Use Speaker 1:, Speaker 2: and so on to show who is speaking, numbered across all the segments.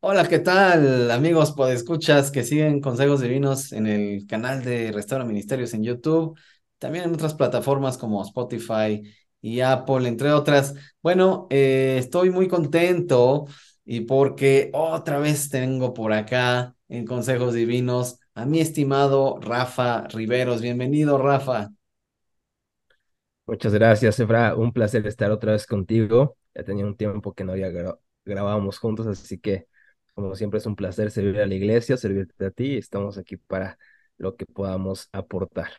Speaker 1: Hola, ¿qué tal, amigos podescuchas que siguen Consejos Divinos en el canal de Restaura Ministerios en YouTube, también en otras plataformas como Spotify y Apple, entre otras. Bueno, eh, estoy muy contento y porque otra vez tengo por acá en Consejos Divinos a mi estimado Rafa Riveros. Bienvenido, Rafa.
Speaker 2: Muchas gracias, Efra. Un placer estar otra vez contigo. Ya tenía un tiempo que no había grabábamos juntos, así que como siempre es un placer servir a la iglesia, servirte a ti estamos aquí para lo que podamos aportar.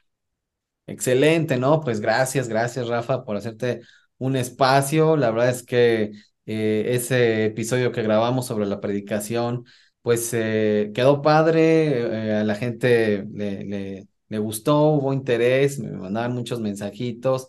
Speaker 1: Excelente, ¿no? Pues gracias, gracias Rafa por hacerte un espacio. La verdad es que eh, ese episodio que grabamos sobre la predicación, pues eh, quedó padre, eh, a la gente le, le, le, gustó, hubo interés, me mandaban muchos mensajitos.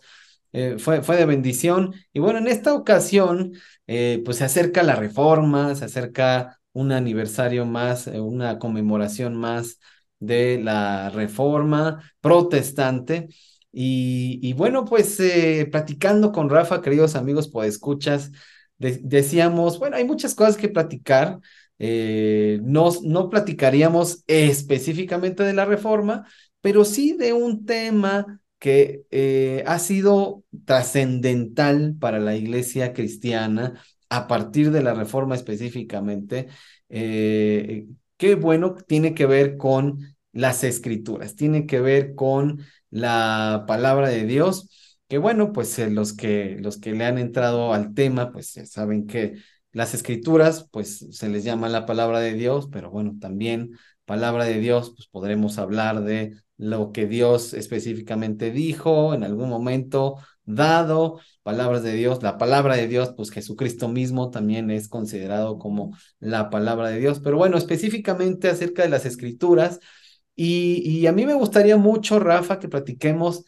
Speaker 1: fue, fue de bendición. Y bueno, en esta ocasión, pues se acerca la reforma, se acerca un aniversario más, eh, una conmemoración más de la reforma protestante. Y, bueno, pues eh, platicando con Rafa, queridos amigos, pues escuchas, decíamos, bueno, hay muchas cosas que platicar. Eh, no, no platicaríamos específicamente de la reforma, pero sí de un tema que ha sido trascendental para la iglesia cristiana a partir de la reforma específicamente, eh, qué bueno, tiene que ver con las escrituras, tiene que ver con la palabra de Dios, que bueno, pues eh, los, que, los que le han entrado al tema, pues saben que las escrituras, pues se les llama la palabra de Dios, pero bueno, también palabra de Dios, pues podremos hablar de lo que Dios específicamente dijo en algún momento dado, palabras de Dios, la palabra de Dios, pues Jesucristo mismo también es considerado como la palabra de Dios, pero bueno, específicamente acerca de las escrituras, y, a mí me gustaría mucho, Rafa, que platiquemos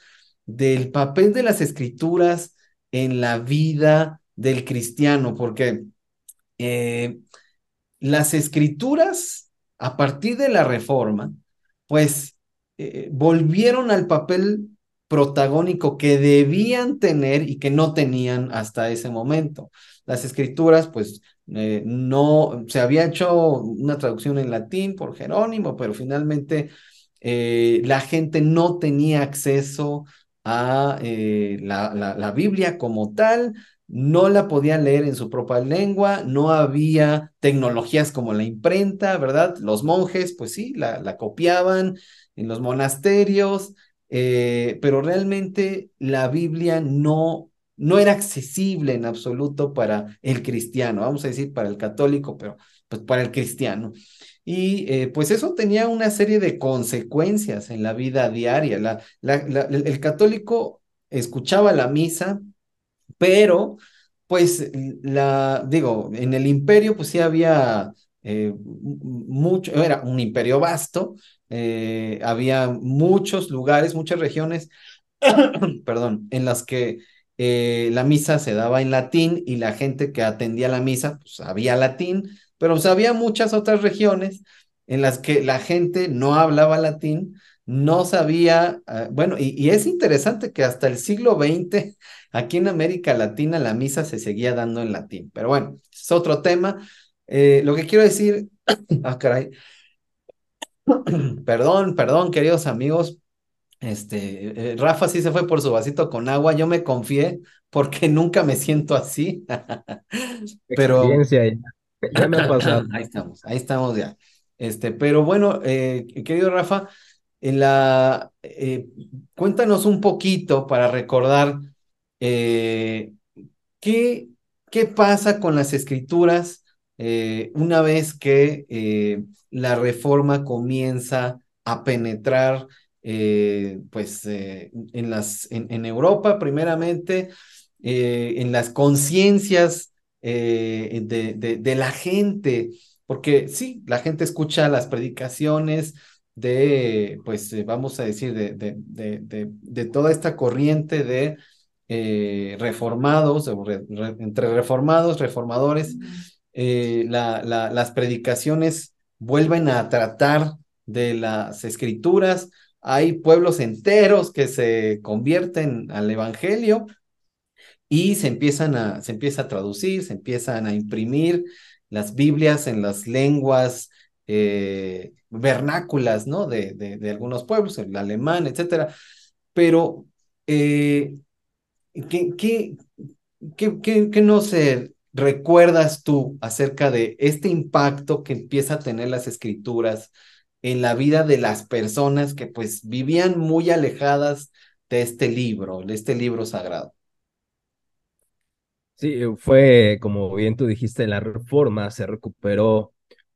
Speaker 1: del papel de las escrituras en la vida del cristiano, porque eh, las escrituras, a partir de la reforma, pues eh, volvieron al papel protagónico que debían tener y que no tenían hasta ese momento. Las escrituras, pues, eh, no, se había hecho una traducción en latín por Jerónimo, pero finalmente eh, la gente no tenía acceso a la, la, Biblia como tal, no la podían leer en su propia lengua, no había tecnologías como la imprenta, ¿verdad? Los monjes, pues sí, la, la copiaban en los monasterios, eh, pero realmente la Biblia no, no era accesible en absoluto para el cristiano, vamos a decir para el católico, pero pues para el cristiano. Y eh, pues eso tenía una serie de consecuencias en la vida diaria. La, el católico escuchaba la misa, pero pues la, digo, en el imperio pues sí había eh, mucho, era un imperio vasto, eh, había muchos lugares, muchas regiones, perdón, en las que eh, la misa se daba en latín y la gente que atendía la misa pues, sabía latín, pero pues, había muchas otras regiones en las que la gente no hablaba latín, no sabía, ah, bueno, y, es interesante que hasta el siglo XX, aquí en América Latina, la misa se seguía dando en latín, pero bueno, es otro tema. Eh, lo que quiero decir, ah, caray, perdón, perdón, queridos amigos. Este, eh, Rafa sí se fue por su vasito con agua, yo me confié porque nunca me siento así. pero
Speaker 2: ya, me ha pasado.
Speaker 1: ahí estamos, ahí estamos ya. Este, pero bueno, eh, querido Rafa, en la, eh, cuéntanos un poquito para recordar qué, qué pasa con las escrituras una vez que la reforma comienza a penetrar eh, pues eh, en, las, en, Europa primeramente, eh, en las conciencias de, de, la gente, porque sí, la gente escucha las predicaciones de, pues vamos a decir, de, de toda esta corriente de reformados, entre reformados, reformadores, la, las predicaciones vuelven a tratar de las escrituras. Hay pueblos enteros que se convierten al Evangelio y se empiezan a, se empieza a traducir, se empiezan a imprimir las Biblias en las lenguas eh, vernáculas, ¿no? De, de, de, algunos pueblos, el alemán, etcétera. Pero, eh, ¿qué, qué, qué, qué, qué no se recuerdas tú acerca de este impacto que empieza a tener las escrituras en la vida de las personas que pues vivían muy alejadas de este libro, de este libro sagrado?
Speaker 2: Sí, fue como bien tú dijiste, la reforma se recuperó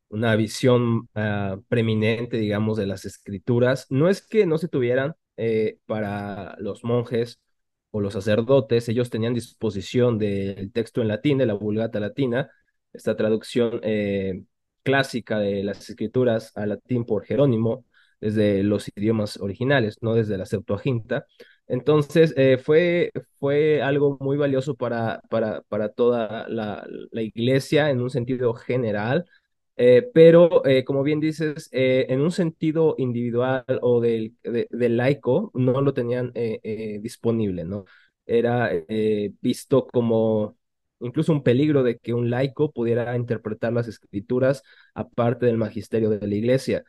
Speaker 2: una visión uh, preeminente, digamos, de las escrituras. No es que no se tuvieran eh, para los monjes o los sacerdotes, ellos tenían disposición del texto en latín, de la Vulgata latina, esta traducción eh, clásica de las escrituras al latín por Jerónimo, desde los idiomas originales, no desde la Septuaginta. Entonces, eh, fue, fue algo muy valioso para, para, para toda la, la iglesia en un sentido general, eh, pero, eh, como bien dices, eh, en un sentido individual o del, de, laico, no lo tenían disponible, ¿no? Era visto como incluso un peligro de que un laico pudiera interpretar las escrituras aparte del magisterio de la iglesia.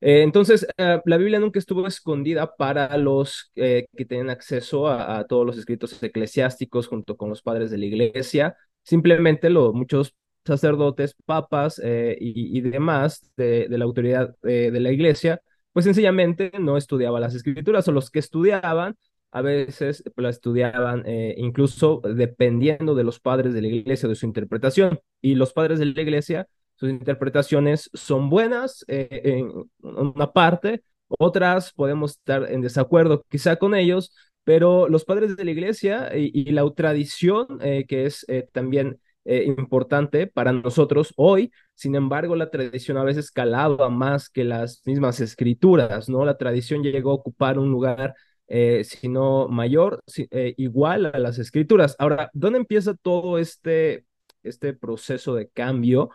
Speaker 2: entonces, la Biblia nunca estuvo escondida para los que tenían acceso a, a, todos los escritos eclesiásticos junto con los padres de la iglesia. Simplemente lo, muchos sacerdotes, papas eh, y, y, demás de, de la autoridad eh, de la iglesia, pues sencillamente no estudiaban las escrituras o los que estudiaban a veces la estudiaban eh, incluso dependiendo de los padres de la iglesia, de su interpretación. Y los padres de la iglesia, sus interpretaciones son buenas en una parte, otras podemos estar en desacuerdo quizá con ellos, pero los padres de la iglesia y la tradición, que es también eh, importante para nosotros hoy. Sin embargo, la tradición a veces calaba más que las mismas escrituras, ¿no? La tradición llegó a ocupar un lugar, eh, si no mayor, si, eh, igual a las escrituras. Ahora, ¿dónde empieza todo este, este proceso de cambio?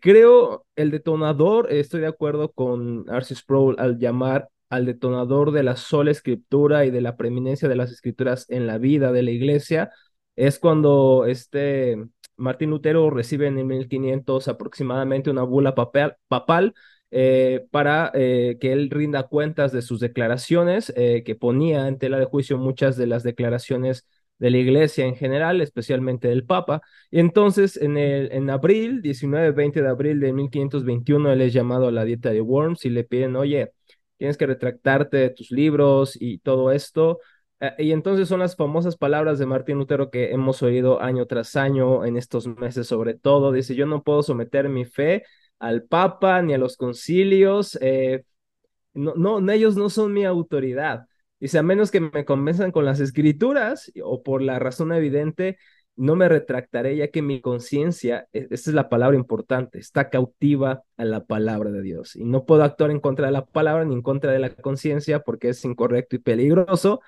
Speaker 2: Creo el detonador, estoy de acuerdo con Arcis Sproul al llamar al detonador de la sola escritura y de la preeminencia de las escrituras en la vida de la iglesia, es cuando este Martín Lutero recibe en el 1500 aproximadamente una bula papal eh, para eh, que él rinda cuentas de sus declaraciones, eh, que ponía en tela de juicio muchas de las declaraciones de la iglesia en general, especialmente del Papa. Y entonces, en, el, en abril, 19-20 de abril de 1521, él es llamado a la dieta de Worms y le piden, oye, tienes que retractarte de tus libros y todo esto. Eh, y entonces son las famosas palabras de Martín Lutero que hemos oído año tras año en estos meses sobre todo. Dice, yo no puedo someter mi fe al Papa ni a los concilios. Eh, no, no, ellos no son mi autoridad. Dice, a menos que me convenzan con las escrituras o por la razón evidente, no me retractaré ya que mi conciencia, e, esta es la palabra importante, está cautiva a la palabra de Dios. Y no puedo actuar en contra de la palabra ni en contra de la conciencia porque es incorrecto y peligroso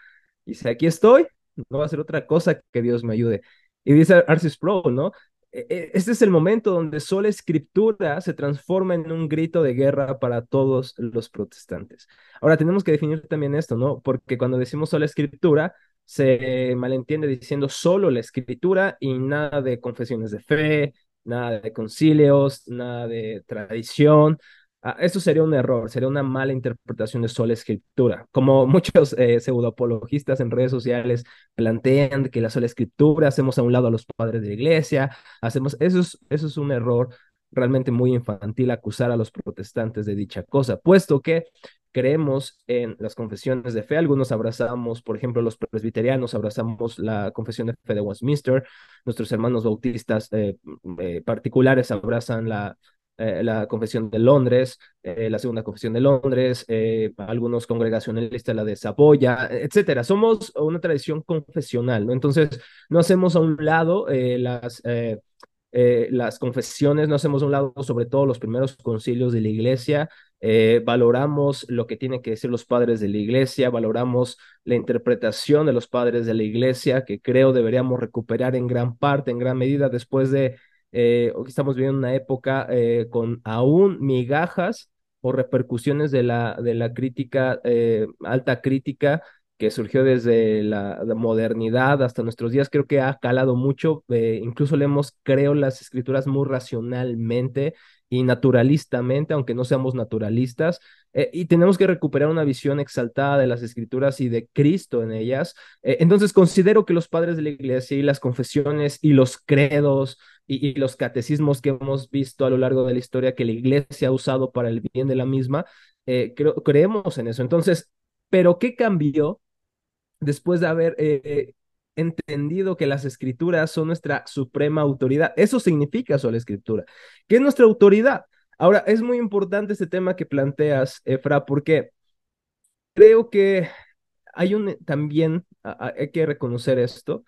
Speaker 2: y si aquí estoy, no va a ser otra cosa que Dios me ayude. Y dice Arcis Pro, ¿no? E, e, este es el momento donde sola escritura se transforma en un grito de guerra para todos los protestantes. Ahora tenemos que definir también esto, ¿no? Porque cuando decimos sola escritura, se malentiende diciendo solo la escritura y nada de confesiones de fe, nada de concilios, nada de tradición. Ah, eso sería un error, sería una mala interpretación de sola escritura. Como muchos eh, pseudoapologistas en redes sociales plantean que la sola escritura hacemos a un lado a los padres de la iglesia, hacemos, eso es, eso es un error realmente muy infantil acusar a los protestantes de dicha cosa, puesto que creemos en las confesiones de fe. Algunos abrazamos, por ejemplo, los presbiterianos abrazamos la confesión de fe de Westminster, nuestros hermanos bautistas eh, eh, particulares abrazan la eh, la Confesión de Londres, eh, la Segunda Confesión de Londres, eh, algunos congregacionalistas, la de Saboya, etcétera. Somos una tradición confesional, ¿no? Entonces, no hacemos a un lado las, las confesiones, no hacemos a un lado sobre todo los primeros concilios de la iglesia, valoramos lo que tienen que decir los padres de la iglesia, valoramos la interpretación de los padres de la iglesia, que creo deberíamos recuperar en gran parte, en gran medida, después de eh, estamos viviendo una época eh, con aún migajas o repercusiones de la, de la crítica, eh, alta crítica, que surgió desde la, modernidad hasta nuestros días, creo que ha calado mucho. eh, incluso leemos, creo, las escrituras muy racionalmente y naturalistamente, aunque no seamos naturalistas, eh, y tenemos que recuperar una visión exaltada de las escrituras y de Cristo en ellas. Eh, entonces considero que los padres de la iglesia y las confesiones y los credos y, los catecismos que hemos visto a lo largo de la historia que la iglesia ha usado para el bien de la misma, eh, creemos en eso. Entonces, ¿pero qué cambió después de haber entendido que las escrituras son nuestra suprema autoridad? Eso significa sola escritura. ¿Qué es nuestra autoridad? Ahora, es muy importante este tema que planteas, Efra, porque creo que hay un también, hay que reconocer esto,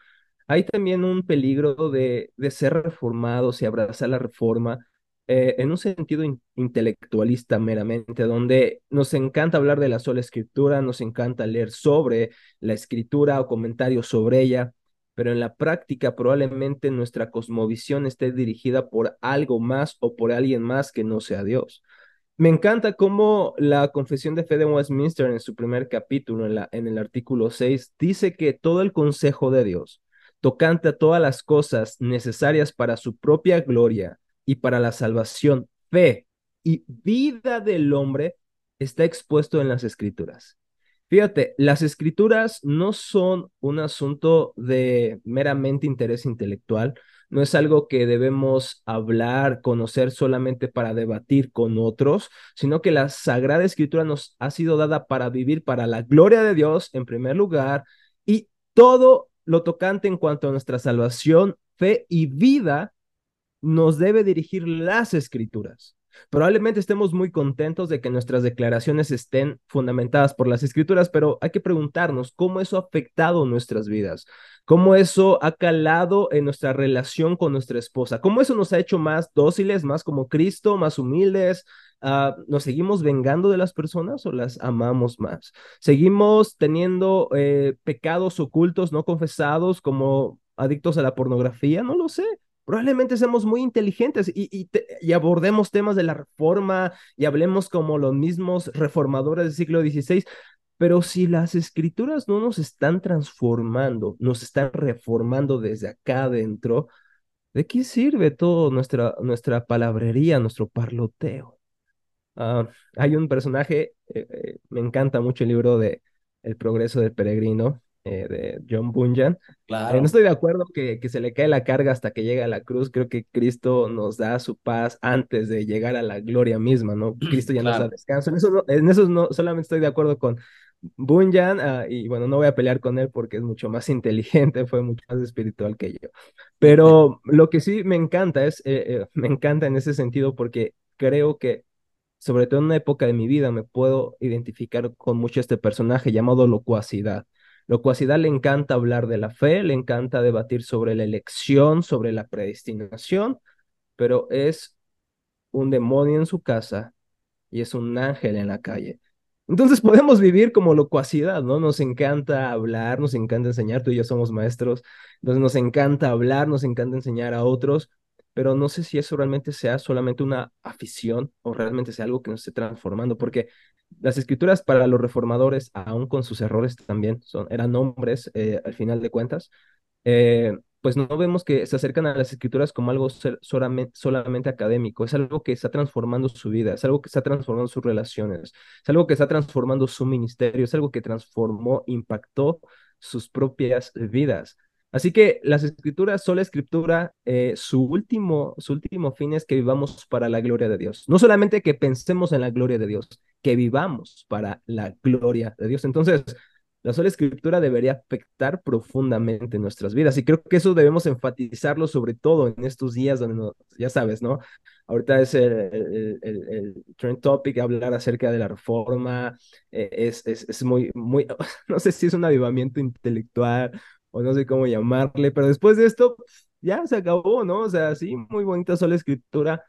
Speaker 2: hay también un peligro de, de ser reformados y abrazar la reforma eh, en un sentido in intelectualista meramente, donde nos encanta hablar de la sola escritura, nos encanta leer sobre la escritura o comentarios sobre ella, pero en la práctica probablemente nuestra cosmovisión esté dirigida por algo más o por alguien más que no sea Dios. Me encanta cómo la Confesión de Fe de Westminster en su primer capítulo, en, el artículo 6, dice que todo el consejo de Dios, tocante a todas las cosas necesarias para su propia gloria y para la salvación, fe y vida del hombre, está expuesto en las escrituras. Fíjate, las escrituras no son un asunto de meramente interés intelectual, no es algo que debemos hablar, conocer solamente para debatir con otros, sino que la Sagrada Escritura nos ha sido dada para vivir para la gloria de Dios en primer lugar y todo lo tocante en cuanto a nuestra salvación, fe y vida nos debe dirigir las escrituras. Probablemente estemos muy contentos de que nuestras declaraciones estén fundamentadas por las escrituras, pero hay que preguntarnos cómo eso ha afectado nuestras vidas, cómo eso ha calado en nuestra relación con nuestra esposa, cómo eso nos ha hecho más dóciles, más como Cristo, más humildes. Uh, ¿Nos seguimos vengando de las personas o las amamos más? ¿Seguimos teniendo eh, pecados ocultos no confesados como adictos a la pornografía? No lo sé probablemente seamos muy inteligentes y, abordemos temas de la reforma y hablemos como los mismos reformadores del siglo XVI. Pero si las escrituras no nos están transformando, nos están reformando desde acá adentro, ¿de qué sirve todo nuestra, nuestra palabrería, nuestro parloteo? Uh, hay un personaje, eh, eh, me encanta mucho el libro de El progreso del peregrino, eh, de John Bunyan.
Speaker 1: Claro.
Speaker 2: Eh, no estoy de acuerdo que, que, se le cae la carga hasta que llega a la cruz. Creo que Cristo nos da su paz antes de llegar a la gloria misma, ¿no? Cristo ya claro. nos da descanso. En eso, no, en eso no solamente estoy de acuerdo con Bunyan, uh, y bueno, no voy a pelear con él porque es mucho más inteligente, fue mucho más espiritual que yo. Pero lo que sí me encanta es, eh, eh, me encanta en ese sentido porque creo que sobre todo en una época de mi vida me puedo identificar con mucho este personaje llamado locuacidad. Locuacidad le encanta hablar de la fe, le encanta debatir sobre la elección, sobre la predestinación, pero es un demonio en su casa y es un ángel en la calle. Entonces podemos vivir como locuacidad, ¿no? Nos encanta hablar, nos encanta enseñar, tú y yo somos maestros, entonces nos encanta hablar, nos encanta enseñar a otros, pero no sé si eso realmente sea solamente una afición o realmente sea algo que nos esté transformando, porque las escrituras para los reformadores, aún con sus errores también, son, eran hombres eh, al final de cuentas, eh, pues no vemos que se acercan a las escrituras como algo solamente, solamente, académico, es algo que está transformando su vida, es algo que está transformando sus relaciones, es algo que está transformando su ministerio, es algo que transformó, impactó sus propias vidas. Así que las escrituras, sola escritura, eh, su, último, su último fin es que vivamos para la gloria de Dios. No solamente que pensemos en la gloria de Dios, que vivamos para la gloria de Dios. Entonces, la sola escritura debería afectar profundamente nuestras vidas y creo que eso debemos enfatizarlo sobre todo en estos días donde, no, ya sabes, ¿no? Ahorita es el, el, el, el, trend topic, hablar acerca de la reforma, eh, es, es, es muy, muy, no sé si es un avivamiento intelectual o no sé cómo llamarle, pero después de esto ya se acabó, ¿no? O sea, sí, muy bonita sola escritura,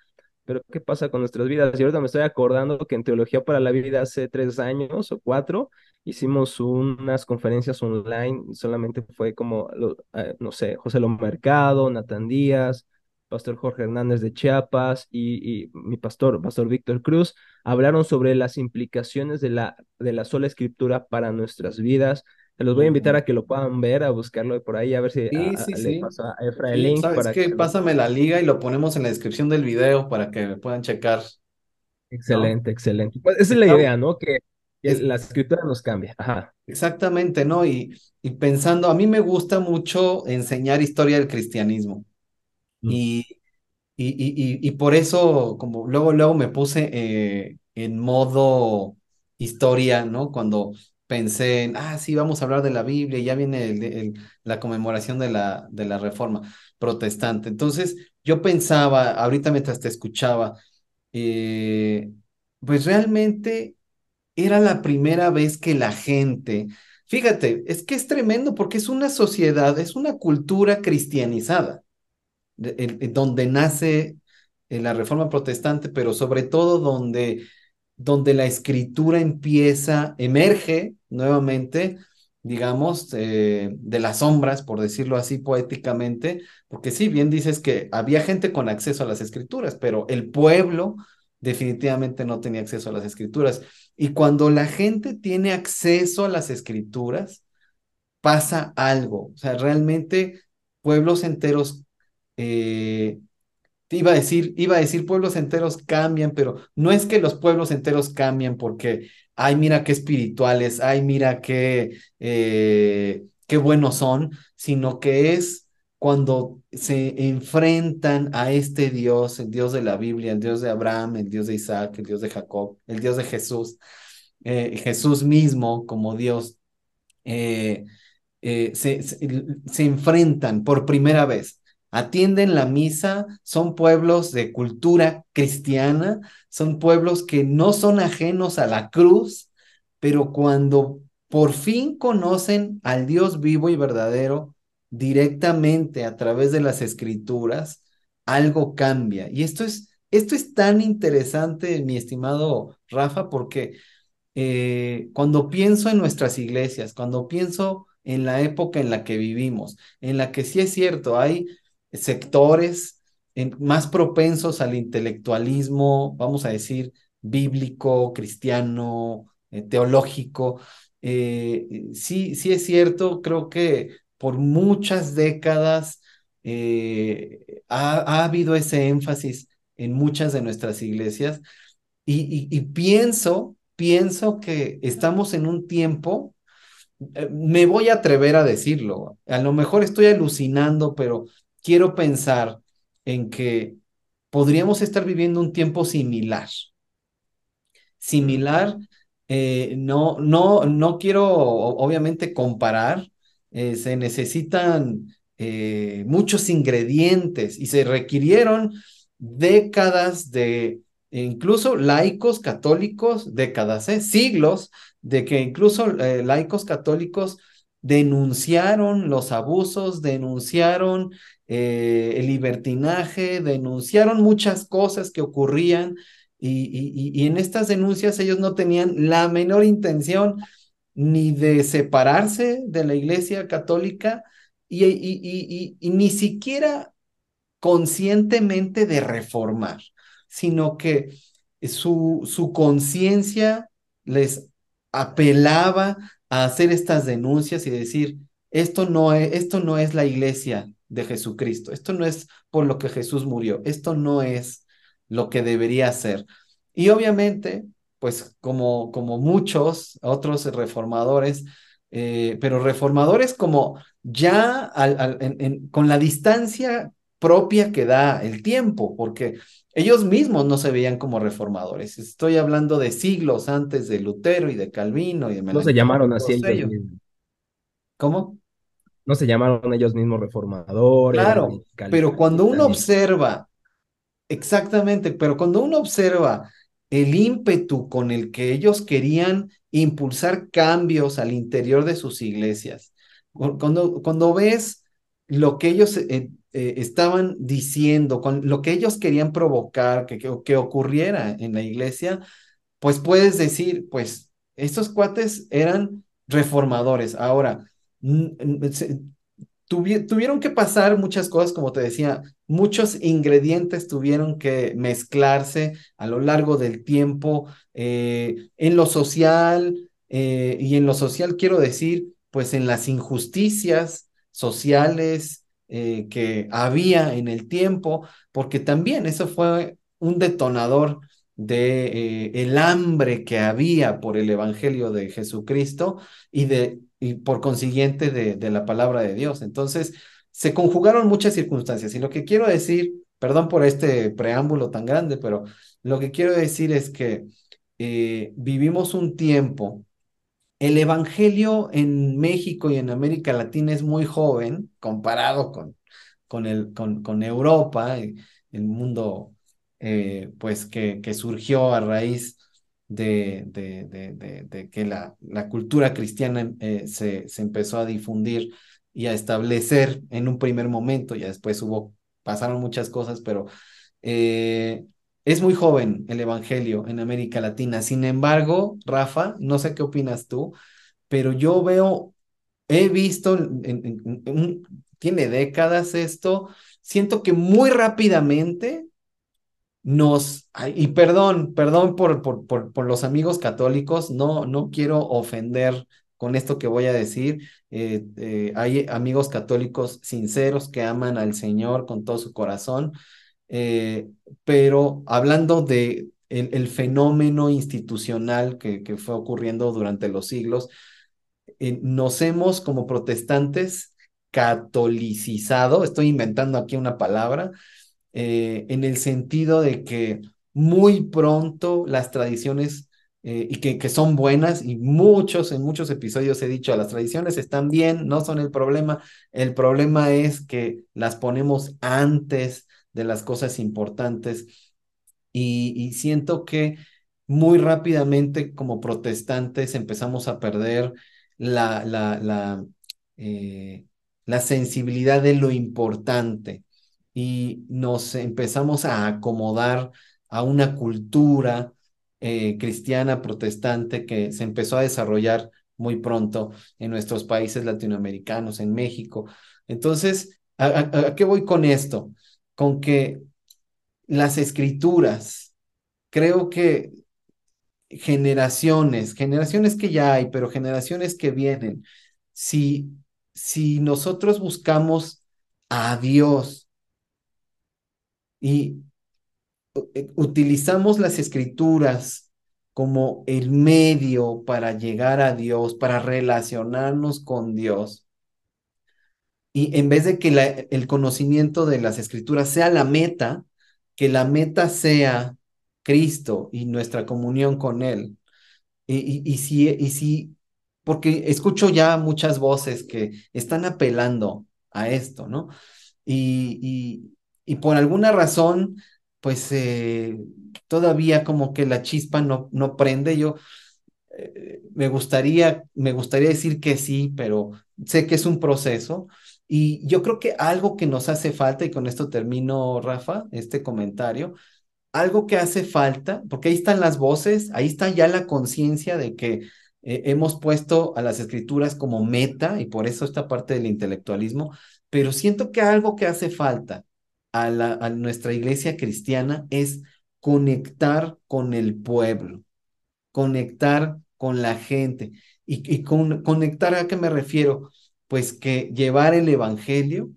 Speaker 2: pero ¿qué pasa con nuestras vidas? Y ahorita me estoy acordando que en Teología para la Vida hace tres años o cuatro hicimos unas conferencias online, solamente fue como, eh, no sé, José Lo Mercado, Díaz, Pastor Jorge Hernández de Chiapas y, y, mi pastor, Pastor Víctor Cruz, hablaron sobre las implicaciones de la, de la sola escritura para nuestras vidas los voy a invitar a que lo puedan ver, a buscarlo por ahí, a ver si a-
Speaker 1: Sí, sí,
Speaker 2: a- le
Speaker 1: sí.
Speaker 2: paso a Efra el
Speaker 1: Sí,
Speaker 2: link
Speaker 1: ¿sabes
Speaker 2: para
Speaker 1: qué?
Speaker 2: que.
Speaker 1: Pásame la liga y lo ponemos en la descripción del video para que puedan checar, ¿no?
Speaker 2: Excelente, excelente. Pues esa es la idea, ¿no? Que, que
Speaker 1: es,
Speaker 2: la escritura nos cambia. Ajá.
Speaker 1: exactamente, ¿no? Y, y pensando, a mí me gusta mucho enseñar historia del cristianismo.
Speaker 2: Mm.
Speaker 1: Y, y, y, y, y por eso, como luego, luego me puse eh, en modo historia, ¿no? Cuando pensé en, ah, sí, vamos a hablar de la Biblia, ya viene el- la conmemoración de la, de la Reforma protestante. Entonces, yo pensaba, ahorita mientras te escuchaba, eh, pues realmente era la primera vez que la gente, fíjate, es que es tremendo porque es una sociedad, es una cultura cristianizada donde nace eh, la reforma protestante, pero sobre todo donde, donde la escritura empieza, emerge nuevamente, digamos, eh, de las sombras, por decirlo así poéticamente, porque sí, bien dices que había gente con acceso a las escrituras, pero el pueblo definitivamente no tenía acceso a las escrituras. Y cuando la gente tiene acceso a las escrituras, pasa algo, o sea, realmente pueblos enteros eh, iba a decir, iba a decir pueblos enteros cambian, pero no es que los pueblos enteros cambian porque, ay, mira qué espirituales, ay, mira qué, eh, qué buenos son, sino que es cuando se enfrentan a este Dios, el Dios de la Biblia, el Dios de Abraham, el Dios de Isaac, el Dios de Jacob, el Dios de Jesús, eh, Jesús mismo como Dios. eh, se, se enfrentan por primera vez, atienden la misa, son pueblos de cultura cristiana, son pueblos que no son ajenos a la cruz, pero cuando por fin conocen al Dios vivo y verdadero directamente a través de las escrituras, algo cambia. Y esto es, esto es tan interesante, mi estimado Rafa, porque eh, cuando pienso en nuestras iglesias, cuando pienso en la época en la que vivimos, en la que sí es cierto, hay sectores más propensos al intelectualismo, vamos a decir, bíblico, cristiano, eh, teológico. eh, sí, sí es cierto, creo que por muchas décadas eh, ha, ha habido ese énfasis en muchas de nuestras iglesias y, y- pienso, pienso que estamos en un tiempo, me voy a atrever a decirlo, a lo mejor estoy alucinando, pero quiero pensar en que podríamos estar viviendo un tiempo similar similar. eh, no, no, no quiero obviamente comparar. eh, se necesitan eh, muchos ingredientes y se requirieron décadas de, e incluso laicos católicos, décadas, siglos, de que incluso laicos católicos denunciaron los abusos, denunciaron eh, el libertinaje, denunciaron muchas cosas que ocurrían y, y, y, en estas denuncias ellos no tenían la menor intención ni de separarse de la Iglesia Católica y, y, y ni siquiera conscientemente de reformar, sino que su, su conciencia les apelaba a hacer estas denuncias y decir, esto no, es, esto no es la iglesia de Jesucristo, esto no es por lo que Jesús murió, esto no es lo que debería ser. Y obviamente, pues como, como muchos otros reformadores, eh, pero reformadores como ya al, al, en, en, con la distancia propia que da el tiempo, porque ellos mismos no se veían como reformadores. Estoy hablando de siglos antes de Lutero y de Calvino y de
Speaker 2: No se llamaron así ellos.
Speaker 1: ¿Cómo?
Speaker 2: No se llamaron ellos mismos reformadores
Speaker 1: Claro, pero cuando uno observa, exactamente, pero cuando uno observa el ímpetu con el que ellos querían impulsar cambios al interior de sus iglesias, cuando, cuando ves lo que ellos eh, eh, estaban diciendo, con lo que ellos querían provocar, que, que, que, ocurriera en la iglesia, pues puedes decir, pues estos cuates eran reformadores. Ahora, tuvi tuvieron que pasar muchas cosas, como te decía, muchos ingredientes tuvieron que mezclarse a lo largo del tiempo eh, en lo social, eh, y en lo social quiero decir, pues en las injusticias sociales eh, que había en el tiempo, porque también eso fue un detonador de el hambre que había por el evangelio de Jesucristo y de y por consiguiente de, la palabra de Dios. Entonces, se conjugaron muchas circunstancias y lo que quiero decir, perdón por este preámbulo tan grande, pero lo que quiero decir es que eh, vivimos un tiempo el Evangelio en México y en América Latina es muy joven comparado con, con, el, con, con Europa, el mundo eh, pues que, que, surgió a raíz de, de, de, de que la, la, cultura cristiana eh, se, se, empezó a difundir y a establecer en un primer momento, ya después hubo, pasaron muchas cosas, pero eh, es muy joven el Evangelio en América Latina. Sin embargo, Rafa, no sé qué opinas tú, pero yo veo, he visto, tiene décadas esto, siento que muy rápidamente nos, y perdón, perdón por, por, por, por, los amigos católicos, no, no quiero ofender con esto que voy a decir. Eh, eh, hay amigos católicos sinceros que aman al Señor con todo su corazón, eh, pero hablando de el, el fenómeno institucional que, que, fue ocurriendo durante los siglos, nos hemos como protestantes catolicizado, estoy inventando aquí una palabra, eh, en el sentido de que muy pronto las tradiciones eh, y que, que, son buenas y muchos, en muchos episodios he dicho, las tradiciones están bien, no son el problema, el problema es que las ponemos antes de las cosas importantes. Y, y siento que muy rápidamente como protestantes empezamos a perder la, la, la, eh, la sensibilidad de lo importante y nos empezamos a acomodar a una cultura eh, cristiana protestante que se empezó a desarrollar muy pronto en nuestros países latinoamericanos, en México. Entonces, ¿a, a, qué voy con esto? Con que las escrituras, creo que generaciones, generaciones que ya hay, pero generaciones que vienen, si, si nosotros buscamos a Dios y eh, utilizamos las escrituras como el medio para llegar a Dios, para relacionarnos con Dios, y en vez de que el conocimiento de las escrituras sea la meta, que la meta sea Cristo y nuestra comunión con Él. Y, y, y, si, y si, porque escucho ya muchas voces que están apelando a esto, ¿no? Y, y, y por alguna razón, pues eh, todavía como que la chispa no, no prende. Yo eh, me gustaría, me gustaría decir que sí, pero sé que es un proceso. Y yo creo que algo que nos hace falta, y con esto termino, Rafa, este comentario, algo que hace falta, porque ahí están las voces, ahí está ya la conciencia de que eh, hemos puesto a las escrituras como meta y por eso esta parte del intelectualismo, pero siento que algo que hace falta a, la, a nuestra iglesia cristiana es conectar con el pueblo, conectar con la gente. ¿Y, y con, conectar a qué me refiero? Pues que llevar el evangelio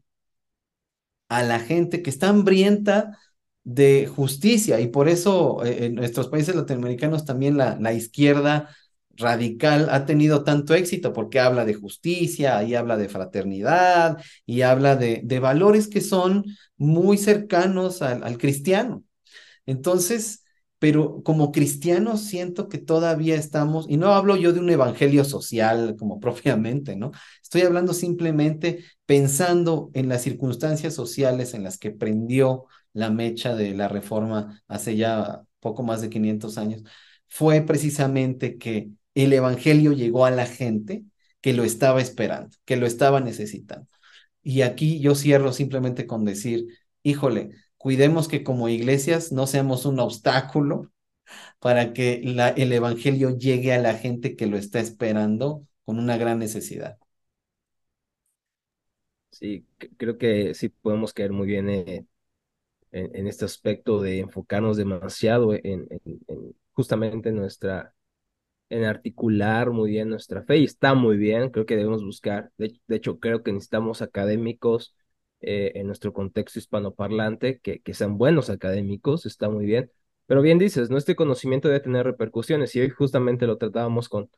Speaker 1: a la gente que está hambrienta de justicia y por eso eh, en nuestros países latinoamericanos también la, la, izquierda radical ha tenido tanto éxito porque habla de justicia y habla de fraternidad y habla de, de valores que son muy cercanos al, al cristiano. Entonces, pero como cristianos siento que todavía estamos, y no hablo yo de un evangelio social como propiamente, ¿no? Estoy hablando simplemente pensando en las circunstancias sociales en las que prendió la mecha de la reforma hace ya poco más de 500 años, fue precisamente que el Evangelio llegó a la gente que lo estaba esperando, que lo estaba necesitando. Y aquí yo cierro simplemente con decir, híjole, cuidemos que como iglesias no seamos un obstáculo para que el Evangelio llegue a la gente que lo está esperando con una gran necesidad.
Speaker 2: Sí, creo que sí podemos caer muy bien eh, en, este aspecto de enfocarnos demasiado en justamente nuestra en articular muy bien nuestra fe y está muy bien, creo que debemos buscar, de, hecho creo que necesitamos académicos eh, en nuestro contexto hispanoparlante que, que sean buenos académicos, está muy bien, pero bien dices, ¿no? Este conocimiento debe tener repercusiones y hoy justamente lo tratábamos con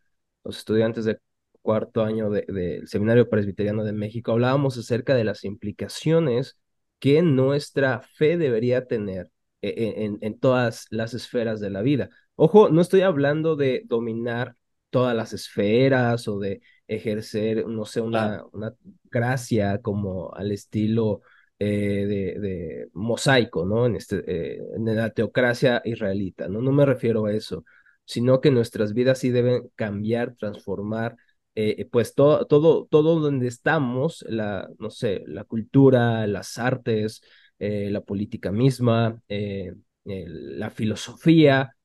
Speaker 2: los estudiantes de cuarto año del Seminario Presbiteriano de México, hablábamos acerca de las implicaciones que nuestra fe debería tener eh, en, en, todas las esferas de la vida. Ojo, no estoy hablando de dominar todas las esferas o de ejercer, no sé, una, una gracia como al estilo eh, de, de, mosaico, ¿no? En, este, eh, en la teocracia israelita, ¿no? No me refiero a eso, sino que nuestras vidas sí deben cambiar, transformar, eh, pues todo, todo, todo donde estamos, la, no sé, la cultura, las artes, eh, la política misma, la filosofía.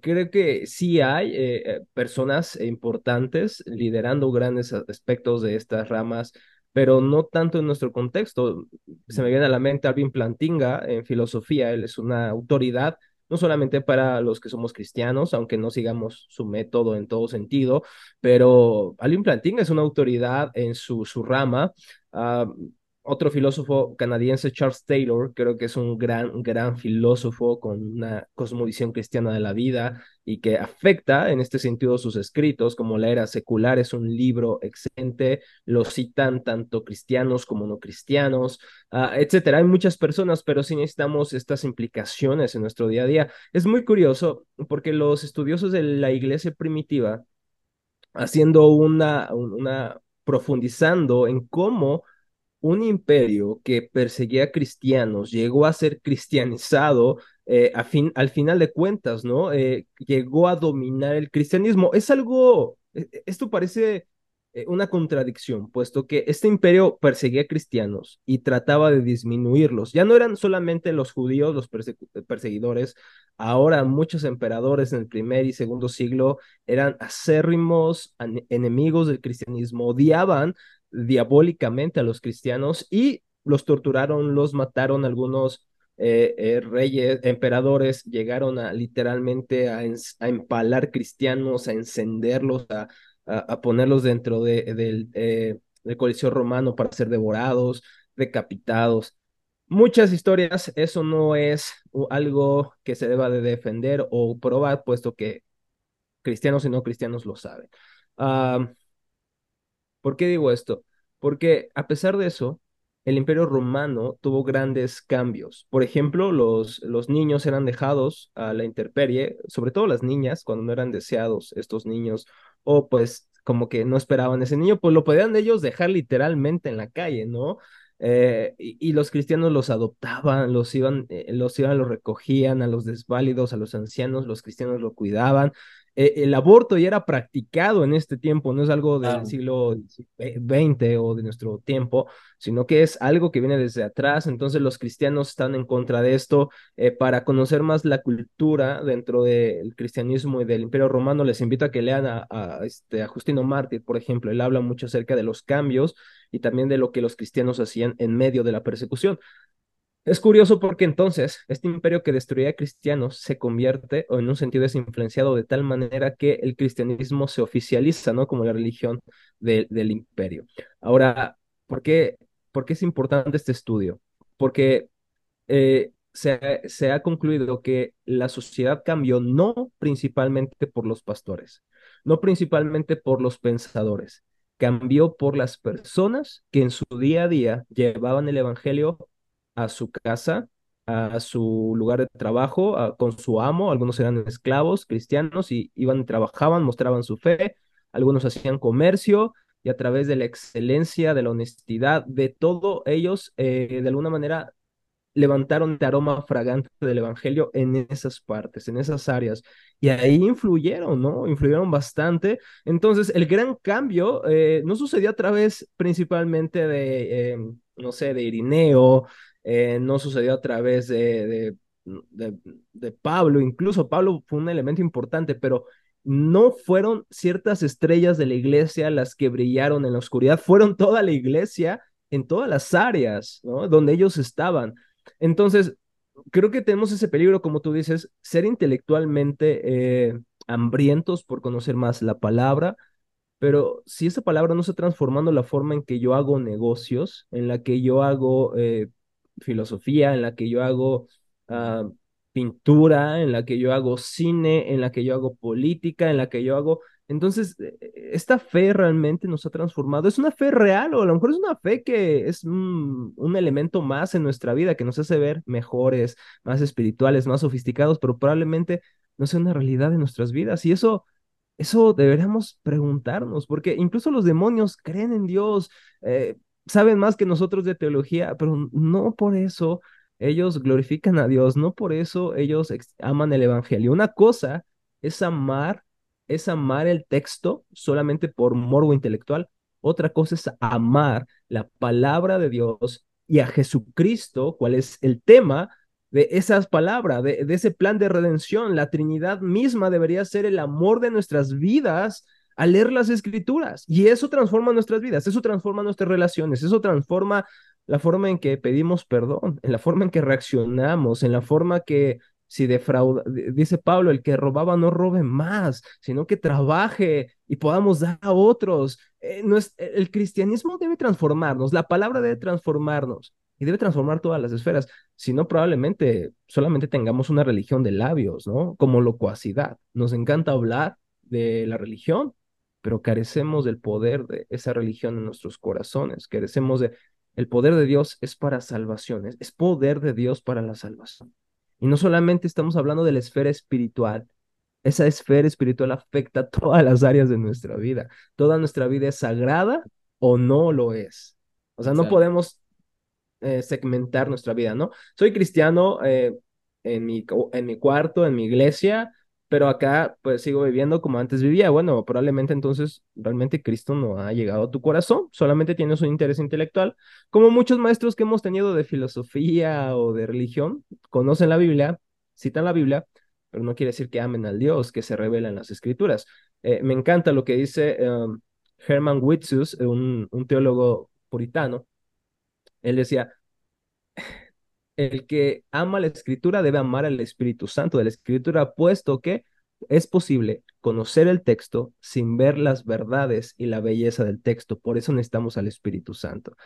Speaker 2: Creo que sí hay personas importantes liderando grandes aspectos de estas ramas, pero no tanto en nuestro contexto. Se me viene a la mente Alvin Plantinga en filosofía, él es una autoridad no solamente para los que somos cristianos, aunque no sigamos su método en todo sentido, pero Alvin Plantinga es una autoridad en su, su rama. Uh, otro filósofo canadiense, Charles Taylor, creo que es un gran, gran filósofo con una cosmovisión cristiana de la vida y que afecta en este sentido sus escritos, como La Era Secular es un libro excelente, lo citan tanto cristianos como no cristianos, uh, etcétera. Hay muchas personas, pero sí necesitamos estas implicaciones en nuestro día a día. Es muy curioso porque los estudiosos de la iglesia primitiva, haciendo una, una profundizando en cómo un imperio que perseguía cristianos llegó a ser cristianizado eh, al final de cuentas, ¿no? Eh, llegó a dominar el cristianismo. Es algo, e, e, esto parece eh, una contradicción, puesto que este imperio perseguía cristianos y trataba de disminuirlos. Ya no eran solamente los judíos los perseguidores, ahora muchos emperadores en el primer y segundo siglo eran acérrimos enemigos del cristianismo, odiaban diabólicamente a los cristianos y los torturaron, los mataron algunos eh, eh, reyes, emperadores, llegaron a literalmente a, empalar cristianos, a encenderlos, a, ponerlos dentro eh, del coliseo romano para ser devorados, decapitados. Muchas historias, eso no es algo que se deba de defender o probar, puesto que cristianos y no cristianos lo saben. Uh, ¿Por qué digo esto? Porque a pesar de eso, el imperio romano tuvo grandes cambios. Por ejemplo, los, los niños eran dejados a la intemperie, sobre todo las niñas, cuando no eran deseados estos niños, o pues como que no esperaban ese niño, pues lo podían ellos dejar literalmente en la calle, ¿no? Eh, y, los cristianos los adoptaban, los iban, eh, los iban, los recogían a los desválidos, a los ancianos, los cristianos lo cuidaban, eh, el aborto ya era practicado en este tiempo, no es algo del siglo XX o de nuestro tiempo, sino que es algo que viene desde atrás. Entonces los cristianos están en contra de esto. Eh, para conocer más la cultura dentro del cristianismo y del imperio romano, les invito a que lean a, este, a Justino Mártir, por ejemplo. Él habla mucho acerca de los cambios y también de lo que los cristianos hacían en medio de la persecución. Es curioso porque entonces este imperio que destruía a cristianos se convierte o en un sentido es influenciado de tal manera que el cristianismo se oficializa, ¿no? Como la religión del imperio. Ahora, ¿por qué, ¿por qué es importante este estudio? Porque eh, se, se ha concluido que la sociedad cambió no principalmente por los pastores, no principalmente por los pensadores, cambió por las personas que en su día a día llevaban el evangelio a su casa, a su lugar de trabajo, con su amo, algunos eran esclavos cristianos y iban, trabajaban, mostraban su fe, algunos hacían comercio y a través de la excelencia, de la honestidad, de todo ellos, eh, de alguna manera levantaron el aroma fragante del Evangelio en esas partes, en esas áreas. Y ahí influyeron, ¿no? Influyeron bastante. Entonces, el gran cambio eh, no sucedió a través principalmente de, em, no sé, de Irineo, eh, no sucedió a través de, de, de, Pablo, incluso Pablo fue un elemento importante, pero no fueron ciertas estrellas de la iglesia las que brillaron en la oscuridad, fueron toda la iglesia en todas las áreas, ¿no? Donde ellos estaban. Entonces, creo que tenemos ese peligro, como tú dices, ser intelectualmente eh, hambrientos por conocer más la palabra, pero si esa palabra no está transformando la forma en que yo hago negocios, en la que yo hago eh, filosofía, en la que yo hago uh, pintura, en la que yo hago cine, en la que yo hago política, en la que yo hago... Entonces, eh, esta fe realmente nos ha transformado. ¿Es una fe real o a lo mejor es una fe que es un, un elemento más en nuestra vida, que nos hace ver mejores, más espirituales, más sofisticados, pero probablemente no sea una realidad en nuestras vidas? Y eso eso deberíamos preguntarnos, porque incluso los demonios creen en Dios, eh, saben más que nosotros de teología, pero no por eso ellos glorifican a Dios, no por eso ellos aman el Evangelio. Una cosa es amar, es amar el texto solamente por morbo intelectual, otra cosa es amar la palabra de Dios y a Jesucristo, cuál es el tema de esas palabras, de, ese plan de redención. La Trinidad misma debería ser el amor de nuestras vidas al leer las escrituras. Y eso transforma nuestras vidas, eso transforma nuestras relaciones, eso transforma la forma en que pedimos perdón, en la forma en que reaccionamos, en la forma que si defrauda, dice Pablo, el que robaba no robe más, sino que trabaje y podamos dar a otros. Eh, no es, el cristianismo debe transformarnos, la palabra debe transformarnos y debe transformar todas las esferas. Si no, probablemente solamente tengamos una religión de labios, ¿no? Como locuacidad. Nos encanta hablar de la religión, pero carecemos del poder de esa religión en nuestros corazones. Carecemos de... El poder de Dios es para salvaciones, es poder de Dios para la salvación. Y no solamente estamos hablando de la esfera espiritual, esa esfera espiritual afecta todas las áreas de nuestra vida. Toda nuestra vida es sagrada o no lo es. O sea, no podemos eh, segmentar nuestra vida, ¿no? Soy cristiano eh, en, mi, en mi cuarto, en mi iglesia, pero acá pues sigo viviendo como antes vivía. Bueno, probablemente entonces realmente Cristo no ha llegado a tu corazón, solamente tienes un interés intelectual, como muchos maestros que hemos tenido de filosofía o de religión, conocen la Biblia, citan la Biblia, pero no quiere decir que amen al Dios que se revela en las escrituras. Eh, me encanta lo que dice um, Herman Witzus, un, un teólogo puritano, él decía, el que ama la escritura debe amar al Espíritu Santo de la escritura, puesto que es posible conocer el texto sin ver las verdades y la belleza del texto. Por eso necesitamos al Espíritu Santo.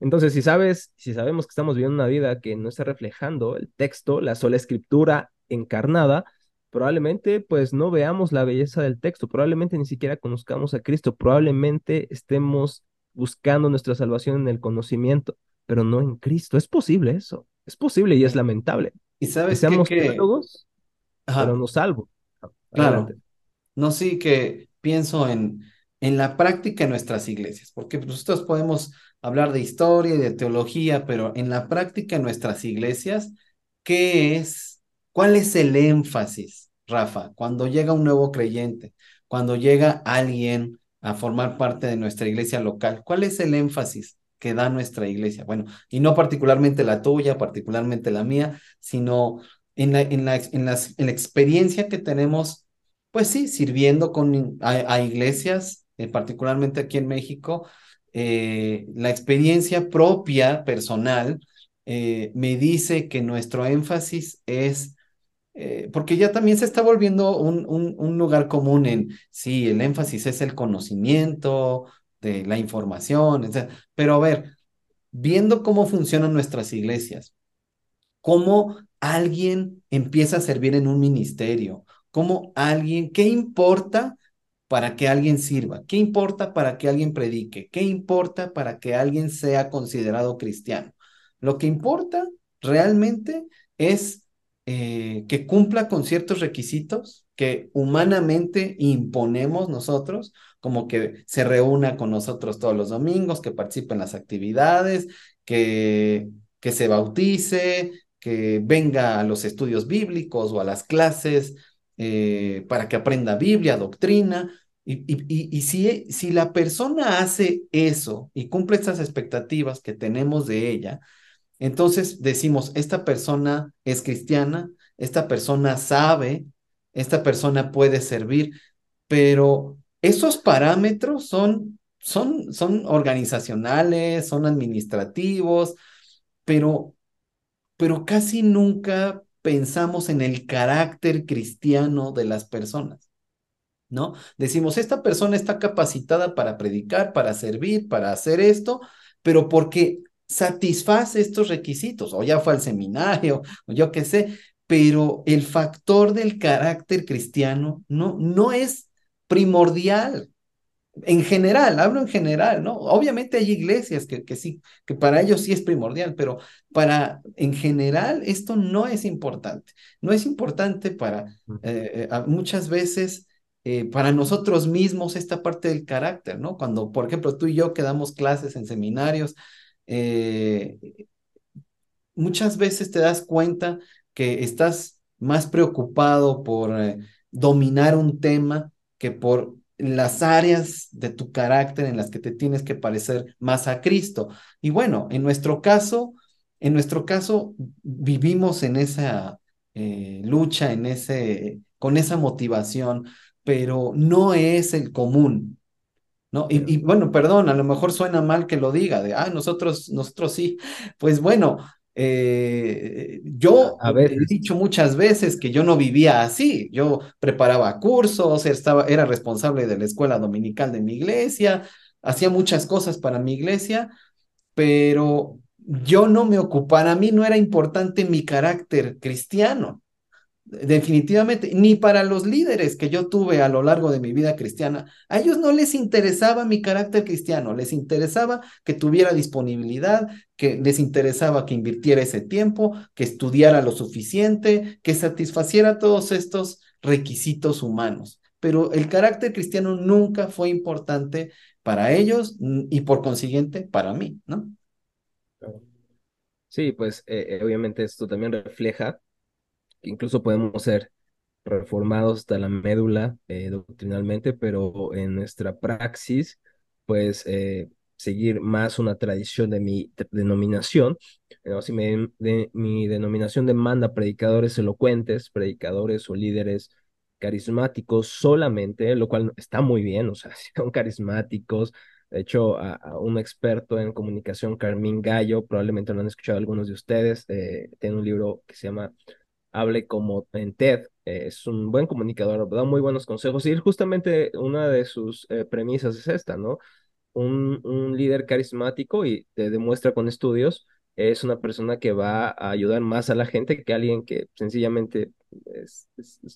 Speaker 2: Entonces, si sabes, si sabemos que estamos viviendo una vida que no está reflejando el texto, la sola escritura encarnada, probablemente pues no veamos la belleza del texto, probablemente ni siquiera conozcamos a Cristo, probablemente estemos buscando nuestra salvación en el conocimiento pero no en Cristo. Es posible eso, es posible y es lamentable.
Speaker 1: Y sabes
Speaker 2: que seamos
Speaker 1: que,
Speaker 2: teólogos, pero no salvo.
Speaker 1: Claro. No, sí que pienso en, en la práctica en nuestras iglesias, porque nosotros podemos hablar de historia y de teología, pero en la práctica en nuestras iglesias, ¿qué es? ¿Cuál es el énfasis, Rafa, cuando llega un nuevo creyente, cuando llega alguien a formar parte de nuestra iglesia local? ¿Cuál es el énfasis? Que da nuestra iglesia. Bueno, y no particularmente la tuya, particularmente la mía, sino en la, en la, en la experiencia que tenemos, pues sí, sirviendo con, a, iglesias, eh, particularmente aquí en México, eh, la experiencia propia, personal, eh, me dice que nuestro énfasis es porque ya también se está volviendo un, un, un, lugar común en, sí, el énfasis es el conocimiento, de la información, etc. Pero a ver, viendo cómo funcionan nuestras iglesias, cómo alguien empieza a servir en un ministerio, cómo alguien, ¿qué importa para que alguien sirva? ¿Qué importa para que alguien predique? ¿Qué importa para que alguien sea considerado cristiano? Lo que importa realmente es eh, que cumpla con ciertos requisitos que humanamente imponemos nosotros, como que se reúna con nosotros todos los domingos, que participe en las actividades, que, que se bautice, que venga a los estudios bíblicos o a las clases eh, para que aprenda Biblia, doctrina. Y, y, y, si, si la persona hace eso y cumple estas expectativas que tenemos de ella, entonces decimos, esta persona es cristiana, esta persona sabe esta persona puede servir, pero esos parámetros son, son, son organizacionales, son administrativos, pero, pero casi nunca pensamos en el carácter cristiano de las personas. ¿no? Decimos, esta persona está capacitada para predicar, para servir, para hacer esto, pero porque satisface estos requisitos, o ya fue al seminario, o yo qué sé, pero el factor del carácter cristiano no, no es primordial. En general, hablo en general, ¿no? Obviamente hay iglesias que, que sí, que para ellos sí es primordial, pero para, en general, esto no es importante. No es importante para, eh, eh, muchas veces, eh, para nosotros mismos esta parte del carácter, ¿no? Cuando, por ejemplo, tú y yo que damos clases en seminarios, muchas veces te das cuenta que estás más preocupado por dominar un tema que por las áreas de tu carácter en las que te tienes que parecer más a Cristo. Y bueno, en nuestro caso, en nuestro caso vivimos en esa eh, lucha, en ese, con esa motivación, pero no es el común. ¿No? Y, y, bueno, perdón, a lo mejor suena mal que lo diga, de, ah, nosotros, nosotros sí. Pues bueno, eh, yo
Speaker 2: A
Speaker 1: he dicho muchas veces que yo no vivía así. Yo preparaba cursos, estaba, era responsable de la escuela dominical de mi iglesia, hacía muchas cosas para mi iglesia, pero yo no me ocupaba, para mí no era importante mi carácter cristiano. Definitivamente, ni para los líderes que yo tuve a lo largo de mi vida cristiana, a ellos no les interesaba mi carácter cristiano, les interesaba que tuviera disponibilidad, que les interesaba que invirtiera ese tiempo, que estudiara lo suficiente, que satisfaciera todos estos requisitos humanos. Pero el carácter cristiano nunca fue importante para ellos y por consiguiente para mí, ¿no?
Speaker 2: sí, pues eh, eh, obviamente esto también refleja incluso podemos ser reformados hasta la médula eh, doctrinalmente, pero en nuestra praxis, pues eh, seguir más una tradición de mi denominación. ¿no? Si me, de, mi denominación demanda predicadores elocuentes, predicadores o líderes carismáticos solamente, lo cual está muy bien, o sea, son carismáticos. De hecho, a un experto en comunicación, Carmín Gallo, probablemente lo han escuchado algunos de ustedes, eh, tiene un libro que se llama hable como en TED. Es un buen comunicador, da muy buenos consejos y justamente una de sus eh, premisas es esta, ¿no? Un, líder carismático y te demuestra con estudios, es una persona que va a ayudar más a la gente que alguien que sencillamente es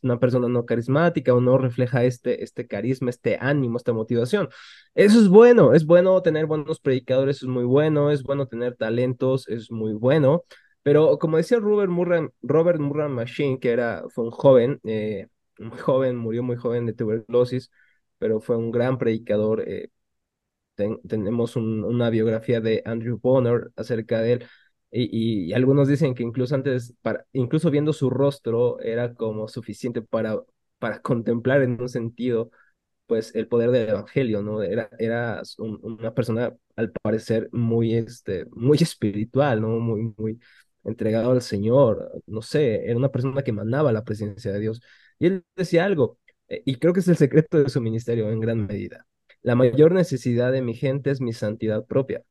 Speaker 2: una persona no carismática o no refleja este, este carisma, este ánimo, esta motivación. Eso es bueno, es bueno tener buenos predicadores, es muy bueno, es bueno tener talentos, es muy bueno, pero como decía Robert Murray, Robert Murray Machine, que era, fue un joven, eh, muy joven, murió muy joven de tuberculosis, pero fue un gran predicador. Eh, ten, tenemos un, una biografía de Andrew Bonner acerca de él. Y, y, algunos dicen que incluso antes, para, incluso viendo su rostro, era como suficiente para, para contemplar en un sentido pues el poder del evangelio, ¿no? Era, era un, una persona al parecer muy, este, muy espiritual, ¿no? Muy, muy entregado al Señor, no sé, era una persona que emanaba la presencia de Dios. Y él decía algo, eh, y creo que es el secreto de su ministerio en gran medida. La mayor necesidad de mi gente es mi santidad propia.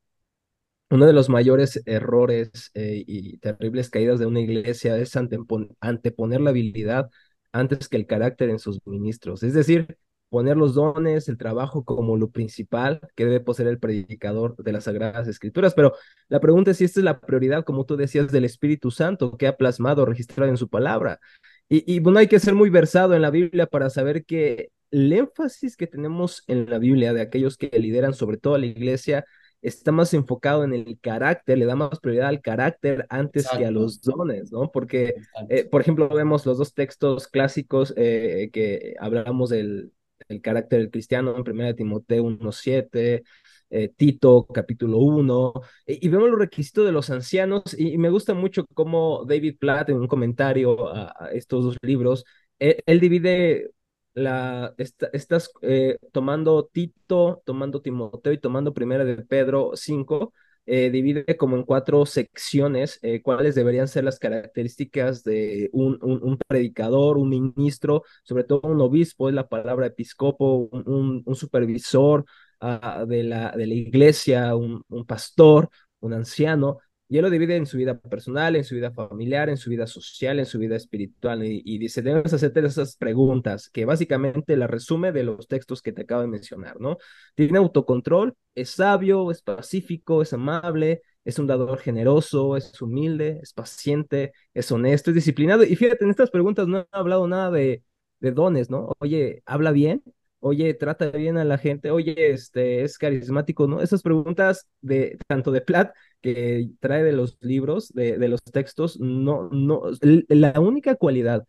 Speaker 2: Uno de los mayores errores eh, y terribles caídas de una iglesia es anteponer la habilidad antes que el carácter en sus ministros. Es decir, poner los dones, el trabajo como lo principal que debe poseer el predicador de las Sagradas Escrituras. Pero la pregunta es si esta es la prioridad, como tú decías, del Espíritu Santo que ha plasmado, registrado en su palabra. Y, y bueno, hay que ser muy versado en la Biblia para saber que el énfasis que tenemos en la Biblia de aquellos que lideran sobre todo la iglesia está más enfocado en el carácter, le da más prioridad al carácter antes Exacto. que a los dones, ¿no? Porque, eh, por ejemplo, vemos los dos textos clásicos eh, que hablamos del, el carácter del cristiano en 1 Timoteo 1.7, eh, Tito capítulo 1, y, vemos los requisitos de los ancianos, y, me gusta mucho cómo David Platt en un comentario a, estos dos libros, él, él divide la, estás eh, tomando Tito, tomando Timoteo y tomando Primera de Pedro 5, eh, divide como en cuatro secciones eh, cuáles deberían ser las características de un, un, predicador, un ministro, sobre todo un obispo, es la palabra episcopo, un, un supervisor uh, de, la, de la iglesia, un, pastor, un anciano. Y él lo divide en su vida personal, en su vida familiar, en su vida social, en su vida espiritual. Y, y dice, debes hacerte esas preguntas, que básicamente la resume de los textos que te acabo de mencionar, ¿no? Tiene autocontrol, es sabio, es pacífico, es amable, es un dador generoso, es humilde, es paciente, es honesto, es disciplinado. Y fíjate, en estas preguntas no he hablado nada de, de dones, ¿no? Oye, habla bien, oye, trata bien a la gente, oye, este, es carismático, ¿no? Esas preguntas de tanto de Platt que trae de los libros, de, de los textos, no, no, la única cualidad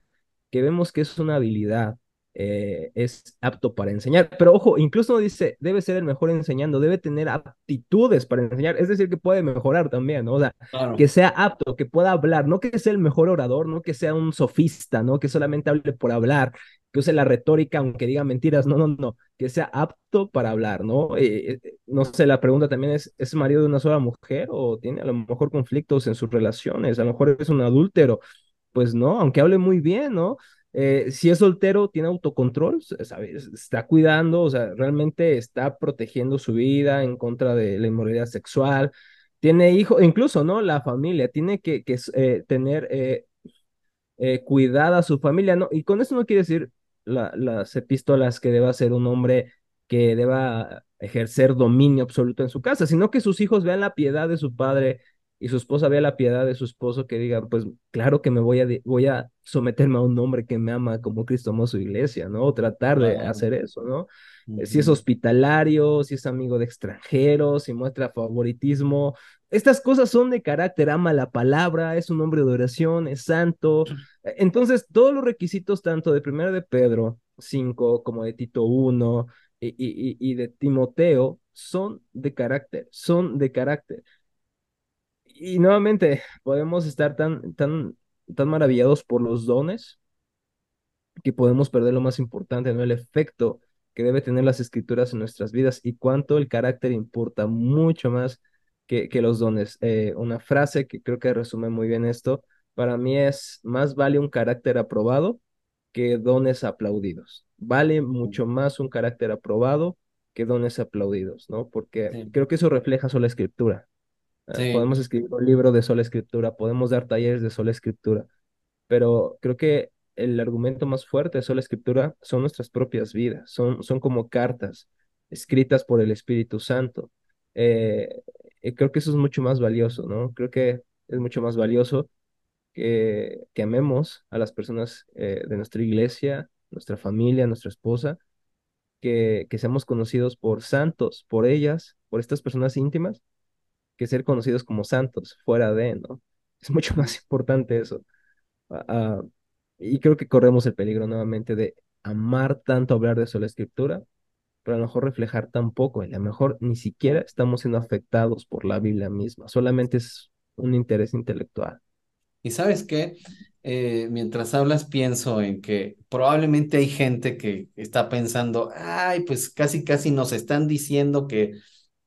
Speaker 2: que vemos que es una habilidad eh, es apto para enseñar. Pero ojo, incluso dice, debe ser el mejor enseñando, debe tener aptitudes para enseñar, es decir, que puede mejorar también, ¿no? O sea,
Speaker 1: Claro,
Speaker 2: que sea apto, que pueda hablar, no que sea el mejor orador, no que sea un sofista, ¿no? Que solamente hable por hablar, que use la retórica, aunque diga mentiras, no, no, no, que sea apto para hablar, ¿no? Eh, eh, no sé, la pregunta también es, ¿es marido de una sola mujer o tiene a lo mejor conflictos en sus relaciones? A lo mejor es un adúltero, pues no, aunque hable muy bien, ¿no? Eh, si es soltero, tiene autocontrol. Está cuidando, o sea, realmente está protegiendo su vida en contra de la inmoralidad sexual. Tiene hijos, incluso, ¿no? La familia tiene que, que eh, tener eh, eh, cuidada a su familia, ¿no? Y con eso no quiere decir la- las epístolas que deba ser un hombre que deba ejercer dominio absoluto en su casa, sino que sus hijos vean la piedad de su padre y su esposa vea la piedad de su esposo, que digan, pues claro que me voy a, voy a someterme a un hombre que me ama como Cristo amó su iglesia, ¿no? O tratar de hacer eso, ¿no? Eh, Si es hospitalario, si es amigo de extranjeros, si muestra favoritismo. Estas cosas son de carácter, ama la palabra, es un hombre de oración, es santo, entonces, todos los requisitos, tanto de primero de Pedro 5 como de Tito 1 y, y, y de Timoteo, son de carácter, son de carácter. Y nuevamente, podemos estar tan, tan, tan maravillados por los dones que podemos perder lo más importante, ¿no? El efecto que debe tener las escrituras en nuestras vidas y cuánto el carácter importa mucho más que, que los dones. Eh, una frase que creo que resume muy bien esto, para mí es, más vale un carácter aprobado que dones aplaudidos. Vale mucho más un carácter aprobado que dones aplaudidos, ¿no? Porque
Speaker 1: Sí,
Speaker 2: creo que eso refleja sola escritura. Eh,
Speaker 1: sí,
Speaker 2: podemos escribir un libro de sola escritura, podemos dar talleres de sola escritura, pero creo que el argumento más fuerte de sola escritura son nuestras propias vidas, son, son como cartas escritas por el Espíritu Santo. Eh, y creo que eso es mucho más valioso, ¿no? Creo que es mucho más valioso que, que amemos a las personas eh, de nuestra iglesia, nuestra familia, nuestra esposa, que, que seamos conocidos por santos, por ellas, por estas personas íntimas, que ser conocidos como santos fuera de, ¿no? Es mucho más importante eso. Ah, ah, y creo que corremos el peligro nuevamente de amar tanto hablar de sola escritura, pero a lo mejor reflejar tan poco, y a lo mejor ni siquiera estamos siendo afectados por la Biblia misma, solamente es un interés intelectual.
Speaker 1: Y sabes qué, Eh, mientras hablas pienso en que probablemente hay gente que está pensando, ay, pues casi casi nos están diciendo que,